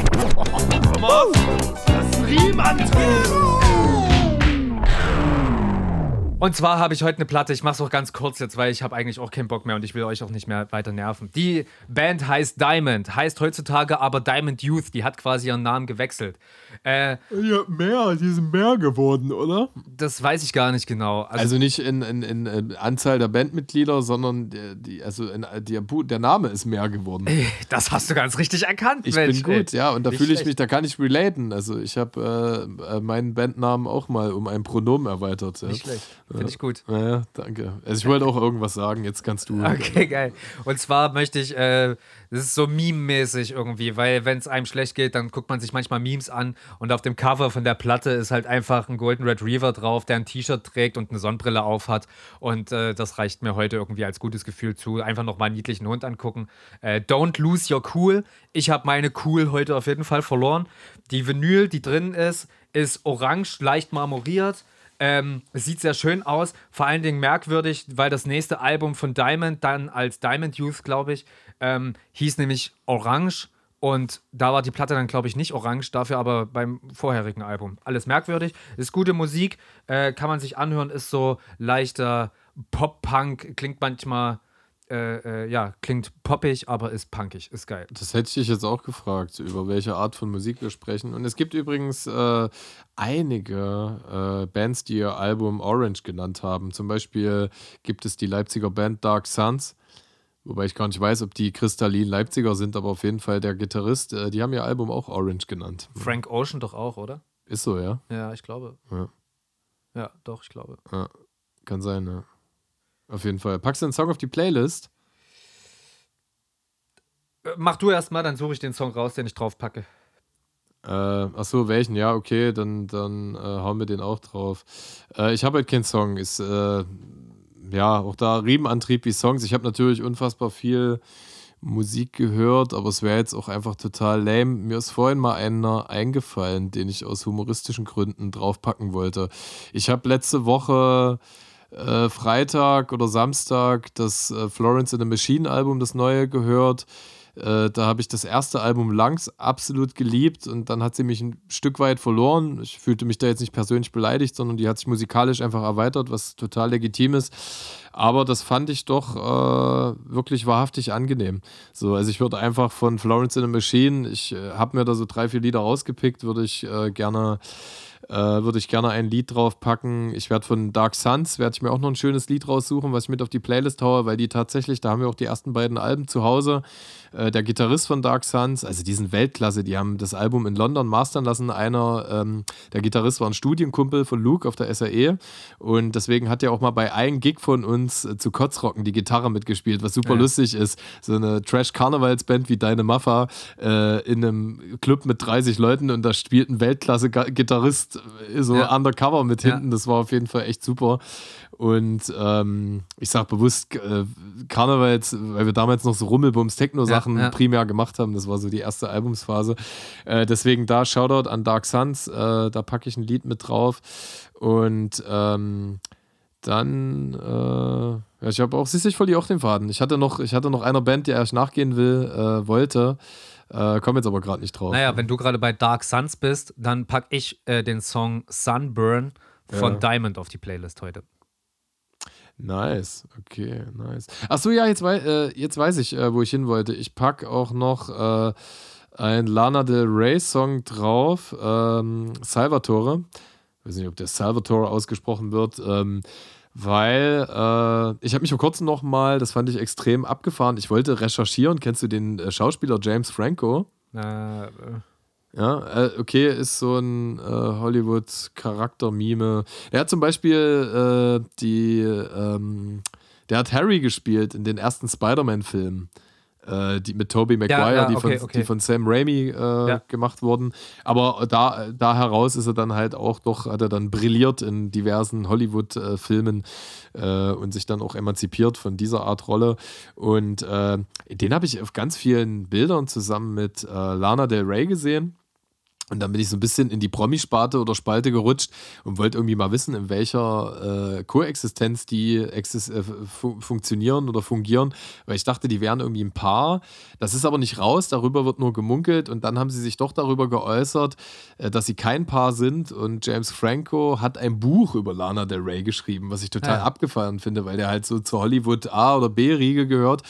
S3: Und zwar habe ich heute eine Platte, ich mache es auch ganz kurz jetzt, weil ich habe eigentlich auch keinen Bock mehr und ich will euch auch nicht mehr weiter nerven. Die Band heißt Diamond, heißt heutzutage aber Diamond Youth, die hat quasi ihren Namen gewechselt.
S1: Äh, ja, mehr, die sind mehr geworden, oder?
S3: Das weiß ich gar nicht genau.
S1: Also, also nicht in, in, in, Anzahl der Bandmitglieder, sondern die, die also in, die, der Name ist mehr geworden.
S3: Das hast du ganz richtig erkannt,
S1: Ich Mensch, bin gut, ey. ja, und da fühle ich mich, da kann ich relaten. Also ich habe äh, äh, meinen Bandnamen auch mal um ein Pronomen erweitert.
S3: Ja. Nicht schlecht. Finde ich gut.
S1: Ja, danke. Also ich wollte auch irgendwas sagen, jetzt kannst du.
S3: Okay, geil. Und zwar möchte ich, äh, das ist so meme-mäßig irgendwie, weil wenn es einem schlecht geht, dann guckt man sich manchmal Memes an und auf dem Cover von der Platte ist halt einfach ein Golden Retriever drauf, der ein T-Shirt trägt und eine Sonnenbrille aufhat. Und äh, das reicht mir heute irgendwie als gutes Gefühl zu. Einfach nochmal einen niedlichen Hund angucken. Äh, don't lose your cool. Ich habe meine cool heute auf jeden Fall verloren. Die Vinyl, die drin ist, ist orange, leicht marmoriert ähm, sieht sehr schön aus, vor allen Dingen merkwürdig, weil das nächste Album von Diamond dann als Diamond Youth, glaube ich, ähm, hieß nämlich Orange. Und da war die Platte dann, glaube ich, nicht orange, dafür aber beim vorherigen Album. Alles merkwürdig. Ist gute Musik, äh, kann man sich anhören, ist so leichter Pop-Punk, klingt manchmal äh, äh, ja, klingt poppig, aber ist punkig, ist geil.
S1: Das hätte ich dich jetzt auch gefragt, über welche Art von Musik wir sprechen. Und es gibt übrigens äh, einige äh, Bands, die ihr Album Orange genannt haben. Zum Beispiel gibt es die Leipziger Band Dark Suns. Wobei ich gar nicht weiß, ob die kristallin Leipziger sind, aber auf jeden Fall der Gitarrist, äh, die haben ihr Album auch Orange genannt.
S3: Frank Ocean doch auch, oder?
S1: Ist so, ja?
S3: Ja, ich glaube. Ja, ja doch, ich glaube.
S1: Ja, kann sein, ja. Auf jeden Fall. Packst du den Song auf die Playlist?
S3: Äh, mach du erst mal, dann suche ich den Song raus, den ich drauf packe.
S1: Äh, ach so, welchen? Ja, okay, dann, dann äh, hauen wir den auch drauf. Äh, ich habe halt keinen Song. Ist, äh, ja, auch da Riemenantrieb wie Songs. Ich habe natürlich unfassbar viel Musik gehört, aber es wäre jetzt auch einfach total lame. Mir ist vorhin mal einer eingefallen, den ich aus humoristischen Gründen draufpacken wollte. Ich habe letzte Woche äh, Freitag oder Samstag das äh, Florence in the Machine Album, das neue, gehört. Äh, da habe ich das erste Album Langs absolut geliebt und dann hat sie mich ein Stück weit verloren. Ich fühlte mich da jetzt nicht persönlich beleidigt, sondern die hat sich musikalisch einfach erweitert, was total legitim ist. Aber das fand ich doch äh, wirklich wahrhaftig angenehm. So, also ich würde einfach von Florence in the Machine, ich äh, habe mir da so drei, vier Lieder rausgepickt, würde ich äh, gerne äh, würde ich gerne ein Lied drauf packen. Ich werde von Dark Suns, werde ich mir auch noch ein schönes Lied raussuchen, was ich mit auf die Playlist haue, weil die tatsächlich, da haben wir auch die ersten beiden Alben zu Hause. Äh, der Gitarrist von Dark Suns, also die sind Weltklasse, die haben das Album in London mastern lassen. Einer, ähm, der Gitarrist war ein Studienkumpel von Luke auf der SAE und deswegen hat er auch mal bei einem Gig von uns äh, zu Kotzrocken die Gitarre mitgespielt, was super ja. lustig ist. So eine Trash-Karnevalsband wie Deine Maffa äh, in einem Club mit 30 Leuten und da spielt ein Weltklasse-Gitarrist äh, so ja. undercover mit hinten. Ja. Das war auf jeden Fall echt super. Und ähm, ich sage bewusst äh, Karnevals, weil wir damals noch so Rummelbums Techno-Sachen ja, ja. primär gemacht haben. Das war so die erste Albumsphase. Äh, deswegen da Shoutout an Dark Suns. Äh, da packe ich ein Lied mit drauf. Und ähm, dann, äh, ja, ich habe auch, siehst du, ich verliere auch den Faden. Ich hatte noch, ich hatte noch einer Band, die erst nachgehen will, äh, wollte. Äh, Komme jetzt aber gerade nicht drauf.
S3: Naja, wenn du gerade bei Dark Suns bist, dann packe ich äh, den Song Sunburn von ja. Diamond auf die Playlist heute.
S1: Nice, okay, nice. Achso, ja, jetzt, wei äh, jetzt weiß ich, äh, wo ich hin wollte. Ich packe auch noch äh, ein Lana Del Rey Song drauf, ähm, Salvatore. Ich weiß nicht, ob der Salvatore ausgesprochen wird, ähm, weil äh, ich habe mich vor kurzem noch mal, das fand ich extrem abgefahren, ich wollte recherchieren. Kennst du den äh, Schauspieler James Franco?
S3: Äh,
S1: Ja, äh, okay, ist so ein äh, Hollywood-Charakter-Mime. Er hat zum Beispiel äh, die, ähm, der hat Harry gespielt in den ersten Spider-Man-Filmen äh, die mit Tobey Maguire, ja, ja, die, okay, von, okay. die von Sam Raimi äh, ja. gemacht wurden. Aber da, da heraus ist er dann halt auch doch, hat er dann brilliert in diversen Hollywood-Filmen äh, und sich dann auch emanzipiert von dieser Art Rolle. Und äh, den habe ich auf ganz vielen Bildern zusammen mit äh, Lana Del Rey gesehen. Und dann bin ich so ein bisschen in die Promisparte oder Spalte gerutscht und wollte irgendwie mal wissen, in welcher äh, Koexistenz die exis äh, fu funktionieren oder fungieren, weil ich dachte, die wären irgendwie ein Paar. Das ist aber nicht raus, darüber wird nur gemunkelt. Und dann haben sie sich doch darüber geäußert, äh, dass sie kein Paar sind. Und James Franco hat ein Buch über Lana Del Rey geschrieben, was ich total ja. abgefahren finde, weil der halt so zur Hollywood A- oder B-Riege gehört.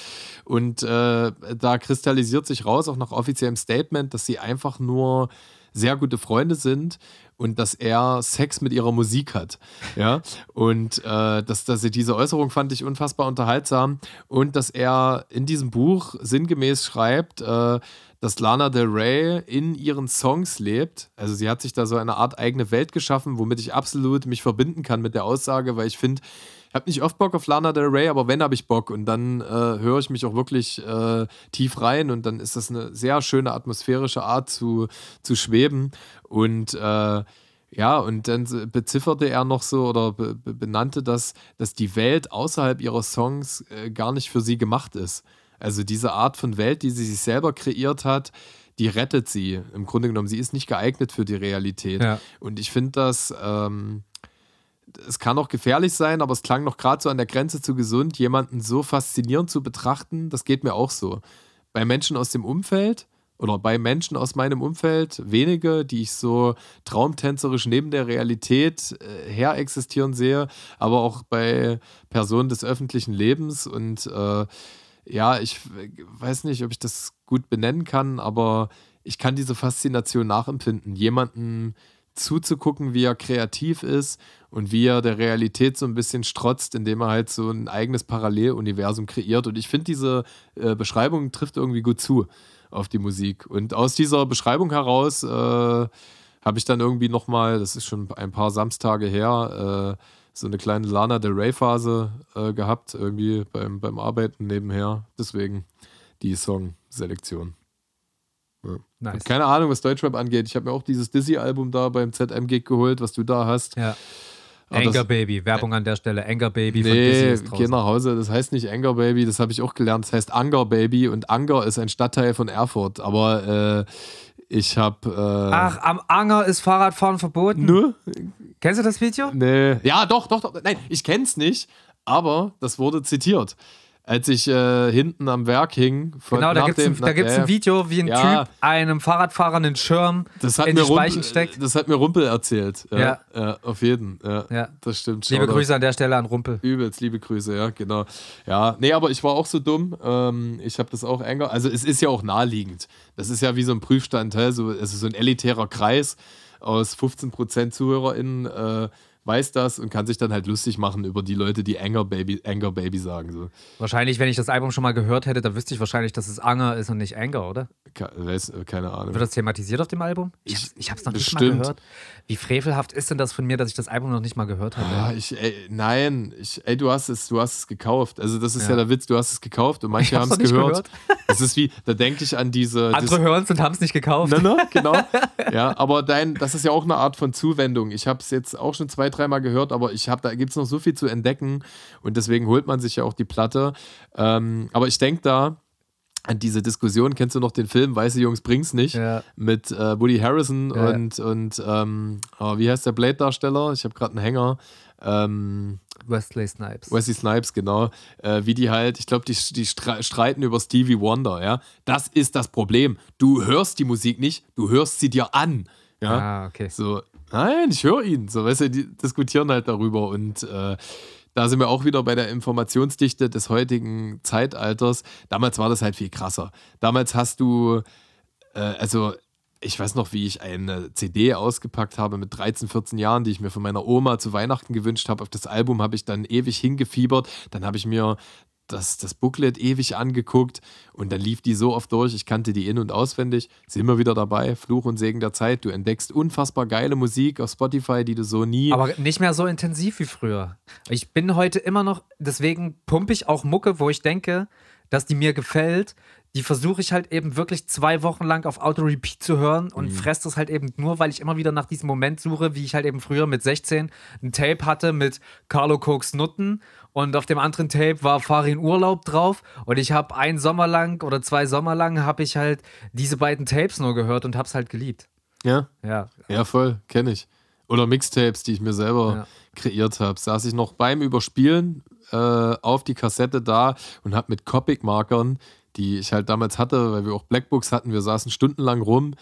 S1: Und äh, da kristallisiert sich raus, auch nach offiziellem Statement, dass sie einfach nur sehr gute Freunde sind und dass er Sex mit ihrer Musik hat. Ja, und äh, dass, dass diese Äußerung fand ich unfassbar unterhaltsam und dass er in diesem Buch sinngemäß schreibt, äh, dass Lana Del Rey in ihren Songs lebt. Also sie hat sich da so eine Art eigene Welt geschaffen, womit ich absolut mich verbinden kann mit der Aussage, weil ich finde, ich habe nicht oft Bock auf Lana Del Rey, aber wenn habe ich Bock und dann äh, höre ich mich auch wirklich äh, tief rein und dann ist das eine sehr schöne atmosphärische Art zu, zu schweben und äh, ja, und dann bezifferte er noch so oder be benannte das, dass die Welt außerhalb ihrer Songs äh, gar nicht für sie gemacht ist. Also diese Art von Welt, die sie sich selber kreiert hat, die rettet sie. Im Grunde genommen, sie ist nicht geeignet für die Realität. Ja. Und ich finde das, ähm, es kann auch gefährlich sein, aber es klang noch gerade so an der Grenze zu gesund, jemanden so faszinierend zu betrachten, das geht mir auch so. Bei Menschen aus dem Umfeld oder bei Menschen aus meinem Umfeld, wenige, die ich so traumtänzerisch neben der Realität äh, her existieren sehe, aber auch bei Personen des öffentlichen Lebens und äh, ja, ich weiß nicht, ob ich das gut benennen kann, aber ich kann diese Faszination nachempfinden, jemanden zuzugucken, wie er kreativ ist und wie er der Realität so ein bisschen strotzt, indem er halt so ein eigenes Paralleluniversum kreiert. Und ich finde, diese äh, Beschreibung trifft irgendwie gut zu auf die Musik. Und aus dieser Beschreibung heraus äh, habe ich dann irgendwie nochmal, das ist schon ein paar Samstage her, äh, so eine kleine Lana Del Rey-Phase äh, gehabt, irgendwie beim, beim Arbeiten nebenher. Deswegen die Song-Selektion. Ja. Nice. Keine Ahnung, was Deutschrap angeht. Ich habe mir auch dieses Dizzy-Album da beim ZM-Gig geholt, was du da hast.
S3: Ja. Anger Baby, Werbung an der Stelle. Anger Baby
S1: von nee, Dizzy geh nach Hause. Das heißt nicht Anger Baby, das habe ich auch gelernt. Das heißt Anger Baby und Anger ist ein Stadtteil von Erfurt. Aber äh, ich habe. Äh,
S3: Ach, am Anger ist Fahrradfahren verboten?
S1: Nö.
S3: Kennst du das Video?
S1: Nee. Ja, doch, doch, doch. Nein, ich kenn's nicht, aber das wurde zitiert als ich äh, hinten am Werk hing.
S3: genau, da gibt es ein, äh, ein, Video, wie ein ja, Typ einem Fahrradfahrer einen Schirm in die Speichen steckt.
S1: Das hat mir Rumpel erzählt. Ja, ja. ja auf jeden. Ja, ja. Das stimmt.
S3: Liebe Grüße an der Stelle an Rumpel.
S1: Übelst, liebe Grüße, ja, genau. Ja, nee, aber ich war auch so dumm. Ähm, ich habe das auch enger. Also, es ist ja auch naheliegend. Das ist ja wie so ein Prüfstand, so, es ist so ein elitärer Kreis aus 15% ZuhörerInnen. Äh, weiß das und kann sich dann halt lustig machen über die Leute, die Anger Baby, Anger Baby sagen. So.
S3: Wahrscheinlich, wenn ich das Album schon mal gehört hätte, dann wüsste ich wahrscheinlich, dass es Anger ist und nicht Anger, oder?
S1: Weiß, keine Ahnung.
S3: Wird das thematisiert auf dem Album? Ich, ich habe es noch nicht mal gehört. Wie frevelhaft ist denn das von mir, dass ich das Album noch nicht mal gehört habe?
S1: Ah, ich, ey, nein, ich, ey, du hast es, du hast es gekauft. Also das ist ja, ja der Witz, du hast es gekauft und manche haben es gehört. gehört. Das ist wie, da denke ich an diese.
S3: Andere hören es und haben es nicht gekauft.
S1: Ne, ne, genau. ja, aber dein, das ist ja auch eine Art von Zuwendung. Ich habe es jetzt auch schon zwei, dreimal gehört, aber ich habe, da gibt es noch so viel zu entdecken und deswegen holt man sich ja auch die Platte. Ähm, aber ich denke da, an diese Diskussion, kennst du noch den Film Weiße Jungs bring's nicht? Ja. Mit äh, Woody Harrison ja. und, und ähm, oh, wie heißt der Blade-Darsteller? Ich habe gerade einen Hänger. Ähm,
S3: Wesley Snipes.
S1: Wesley Snipes, genau. Äh, wie die halt, ich glaube, die, die streiten über Stevie Wonder, ja. Das ist das Problem. Du hörst die Musik nicht, du hörst sie dir an. Ja,
S3: ah, okay.
S1: So, nein, ich höre ihn. So, weißt du, die diskutieren halt darüber und äh, da sind wir auch wieder bei der Informationsdichte des heutigen Zeitalters. Damals war das halt viel krasser. Damals hast du, äh, also ich weiß noch, wie ich eine CD ausgepackt habe mit 13, 14 Jahren, die ich mir von meiner Oma zu Weihnachten gewünscht habe. Auf das Album habe ich dann ewig hingefiebert. Dann habe ich mir das, das Booklet ewig angeguckt und dann lief die so oft durch. Ich kannte die in- und auswendig. Sind wir wieder dabei. Fluch und Segen der Zeit. Du entdeckst unfassbar geile Musik auf Spotify, die du so nie.
S3: Aber nicht mehr so intensiv wie früher. Ich bin heute immer noch, deswegen pumpe ich auch Mucke, wo ich denke, dass die mir gefällt, die versuche ich halt eben wirklich zwei Wochen lang auf Auto-Repeat zu hören und mhm. fresse das halt eben nur, weil ich immer wieder nach diesem Moment suche, wie ich halt eben früher mit 16 ein Tape hatte mit Carlo Cokes Nutten und auf dem anderen Tape war Farin Urlaub drauf und ich habe einen Sommer lang oder zwei Sommer lang habe ich halt diese beiden Tapes nur gehört und habe es halt geliebt.
S1: Ja? Ja. Ja, voll, kenne ich. Oder Mixtapes, die ich mir selber ja. kreiert habe. Saß ich noch beim Überspielen äh, auf die Kassette da und habe mit Copic-Markern die ich halt damals hatte, weil wir auch Blackbooks hatten. Wir saßen stundenlang rum,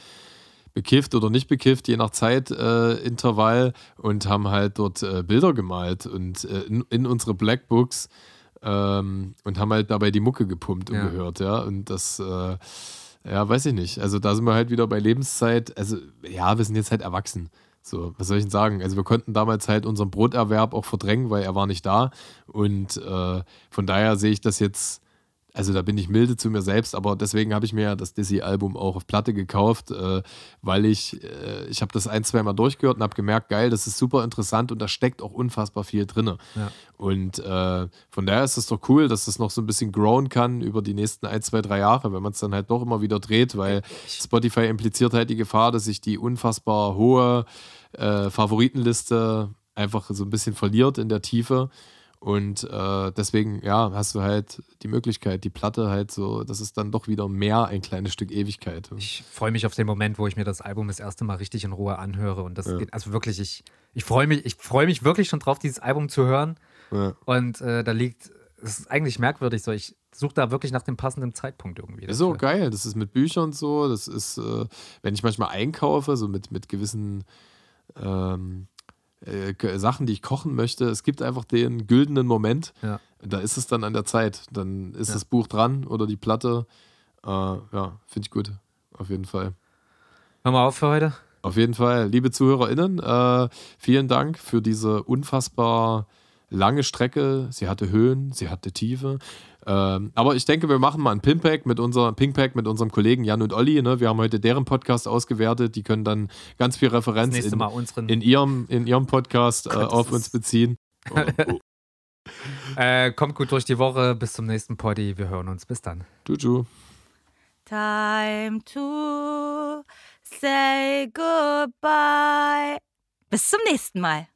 S1: bekifft oder nicht bekifft, je nach Zeitintervall äh, und haben halt dort äh, Bilder gemalt und äh, in, in, unsere Blackbooks ähm, und haben halt dabei die Mucke gepumpt und ja. gehört, ja. Und das, äh, ja, weiß ich nicht. Also da sind wir halt wieder bei Lebenszeit. Also ja, wir sind jetzt halt erwachsen. So, was soll ich denn sagen? Also wir konnten damals halt unseren Broterwerb auch verdrängen, weil er war nicht da. Und äh, von daher sehe ich das jetzt also da bin ich milde zu mir selbst, aber deswegen habe ich mir das Dizzy-Album auch auf Platte gekauft, äh, weil ich, äh, ich habe das ein, zwei Mal durchgehört und habe gemerkt, geil, das ist super interessant und da steckt auch unfassbar viel drin. Ja. Und äh, von daher ist es doch cool, dass das noch so ein bisschen growen kann über die nächsten ein, zwei, drei Jahre, wenn man es dann halt doch immer wieder dreht, weil Spotify impliziert halt die Gefahr, dass sich die unfassbar hohe äh, Favoritenliste einfach so ein bisschen verliert in der Tiefe. Und äh, deswegen, ja, hast du halt die Möglichkeit, die Platte halt so, das ist dann doch wieder mehr ein kleines Stück Ewigkeit.
S3: Ich freue mich auf den Moment, wo ich mir das Album das erste Mal richtig in Ruhe anhöre. Und das ja. geht, also wirklich, ich, ich freue mich, ich freue mich wirklich schon drauf, dieses Album zu hören. Ja. Und äh, da liegt, es ist eigentlich merkwürdig so, ich suche da wirklich nach dem passenden Zeitpunkt irgendwie.
S1: Ist so geil, das ist mit Büchern und so, das ist, äh, wenn ich manchmal einkaufe, so mit, mit gewissen ähm, äh, Sachen, die ich kochen möchte. Es gibt einfach den güldenen Moment. Ja. Da ist es dann an der Zeit. Dann ist ja. das Buch dran oder die Platte. Äh, ja, finde ich gut. Auf jeden Fall.
S3: Hören wir auf für heute?
S1: Auf jeden Fall. Liebe ZuhörerInnen, äh, vielen Dank für diese unfassbar lange Strecke. Sie hatte Höhen, sie hatte Tiefe. Ähm, aber ich denke, wir machen mal ein Pimpack mit unserem Pinkpack mit unserem Kollegen Jan und Olli. Ne? Wir haben heute deren Podcast ausgewertet. Die können dann ganz viel Referenz in, in, ihrem, in ihrem Podcast äh, auf uns beziehen. Oh,
S3: oh. äh, kommt gut durch die Woche. Bis zum nächsten Poddy. Wir hören uns. Bis dann.
S1: Juju.
S2: Time to say goodbye. Bis zum nächsten Mal.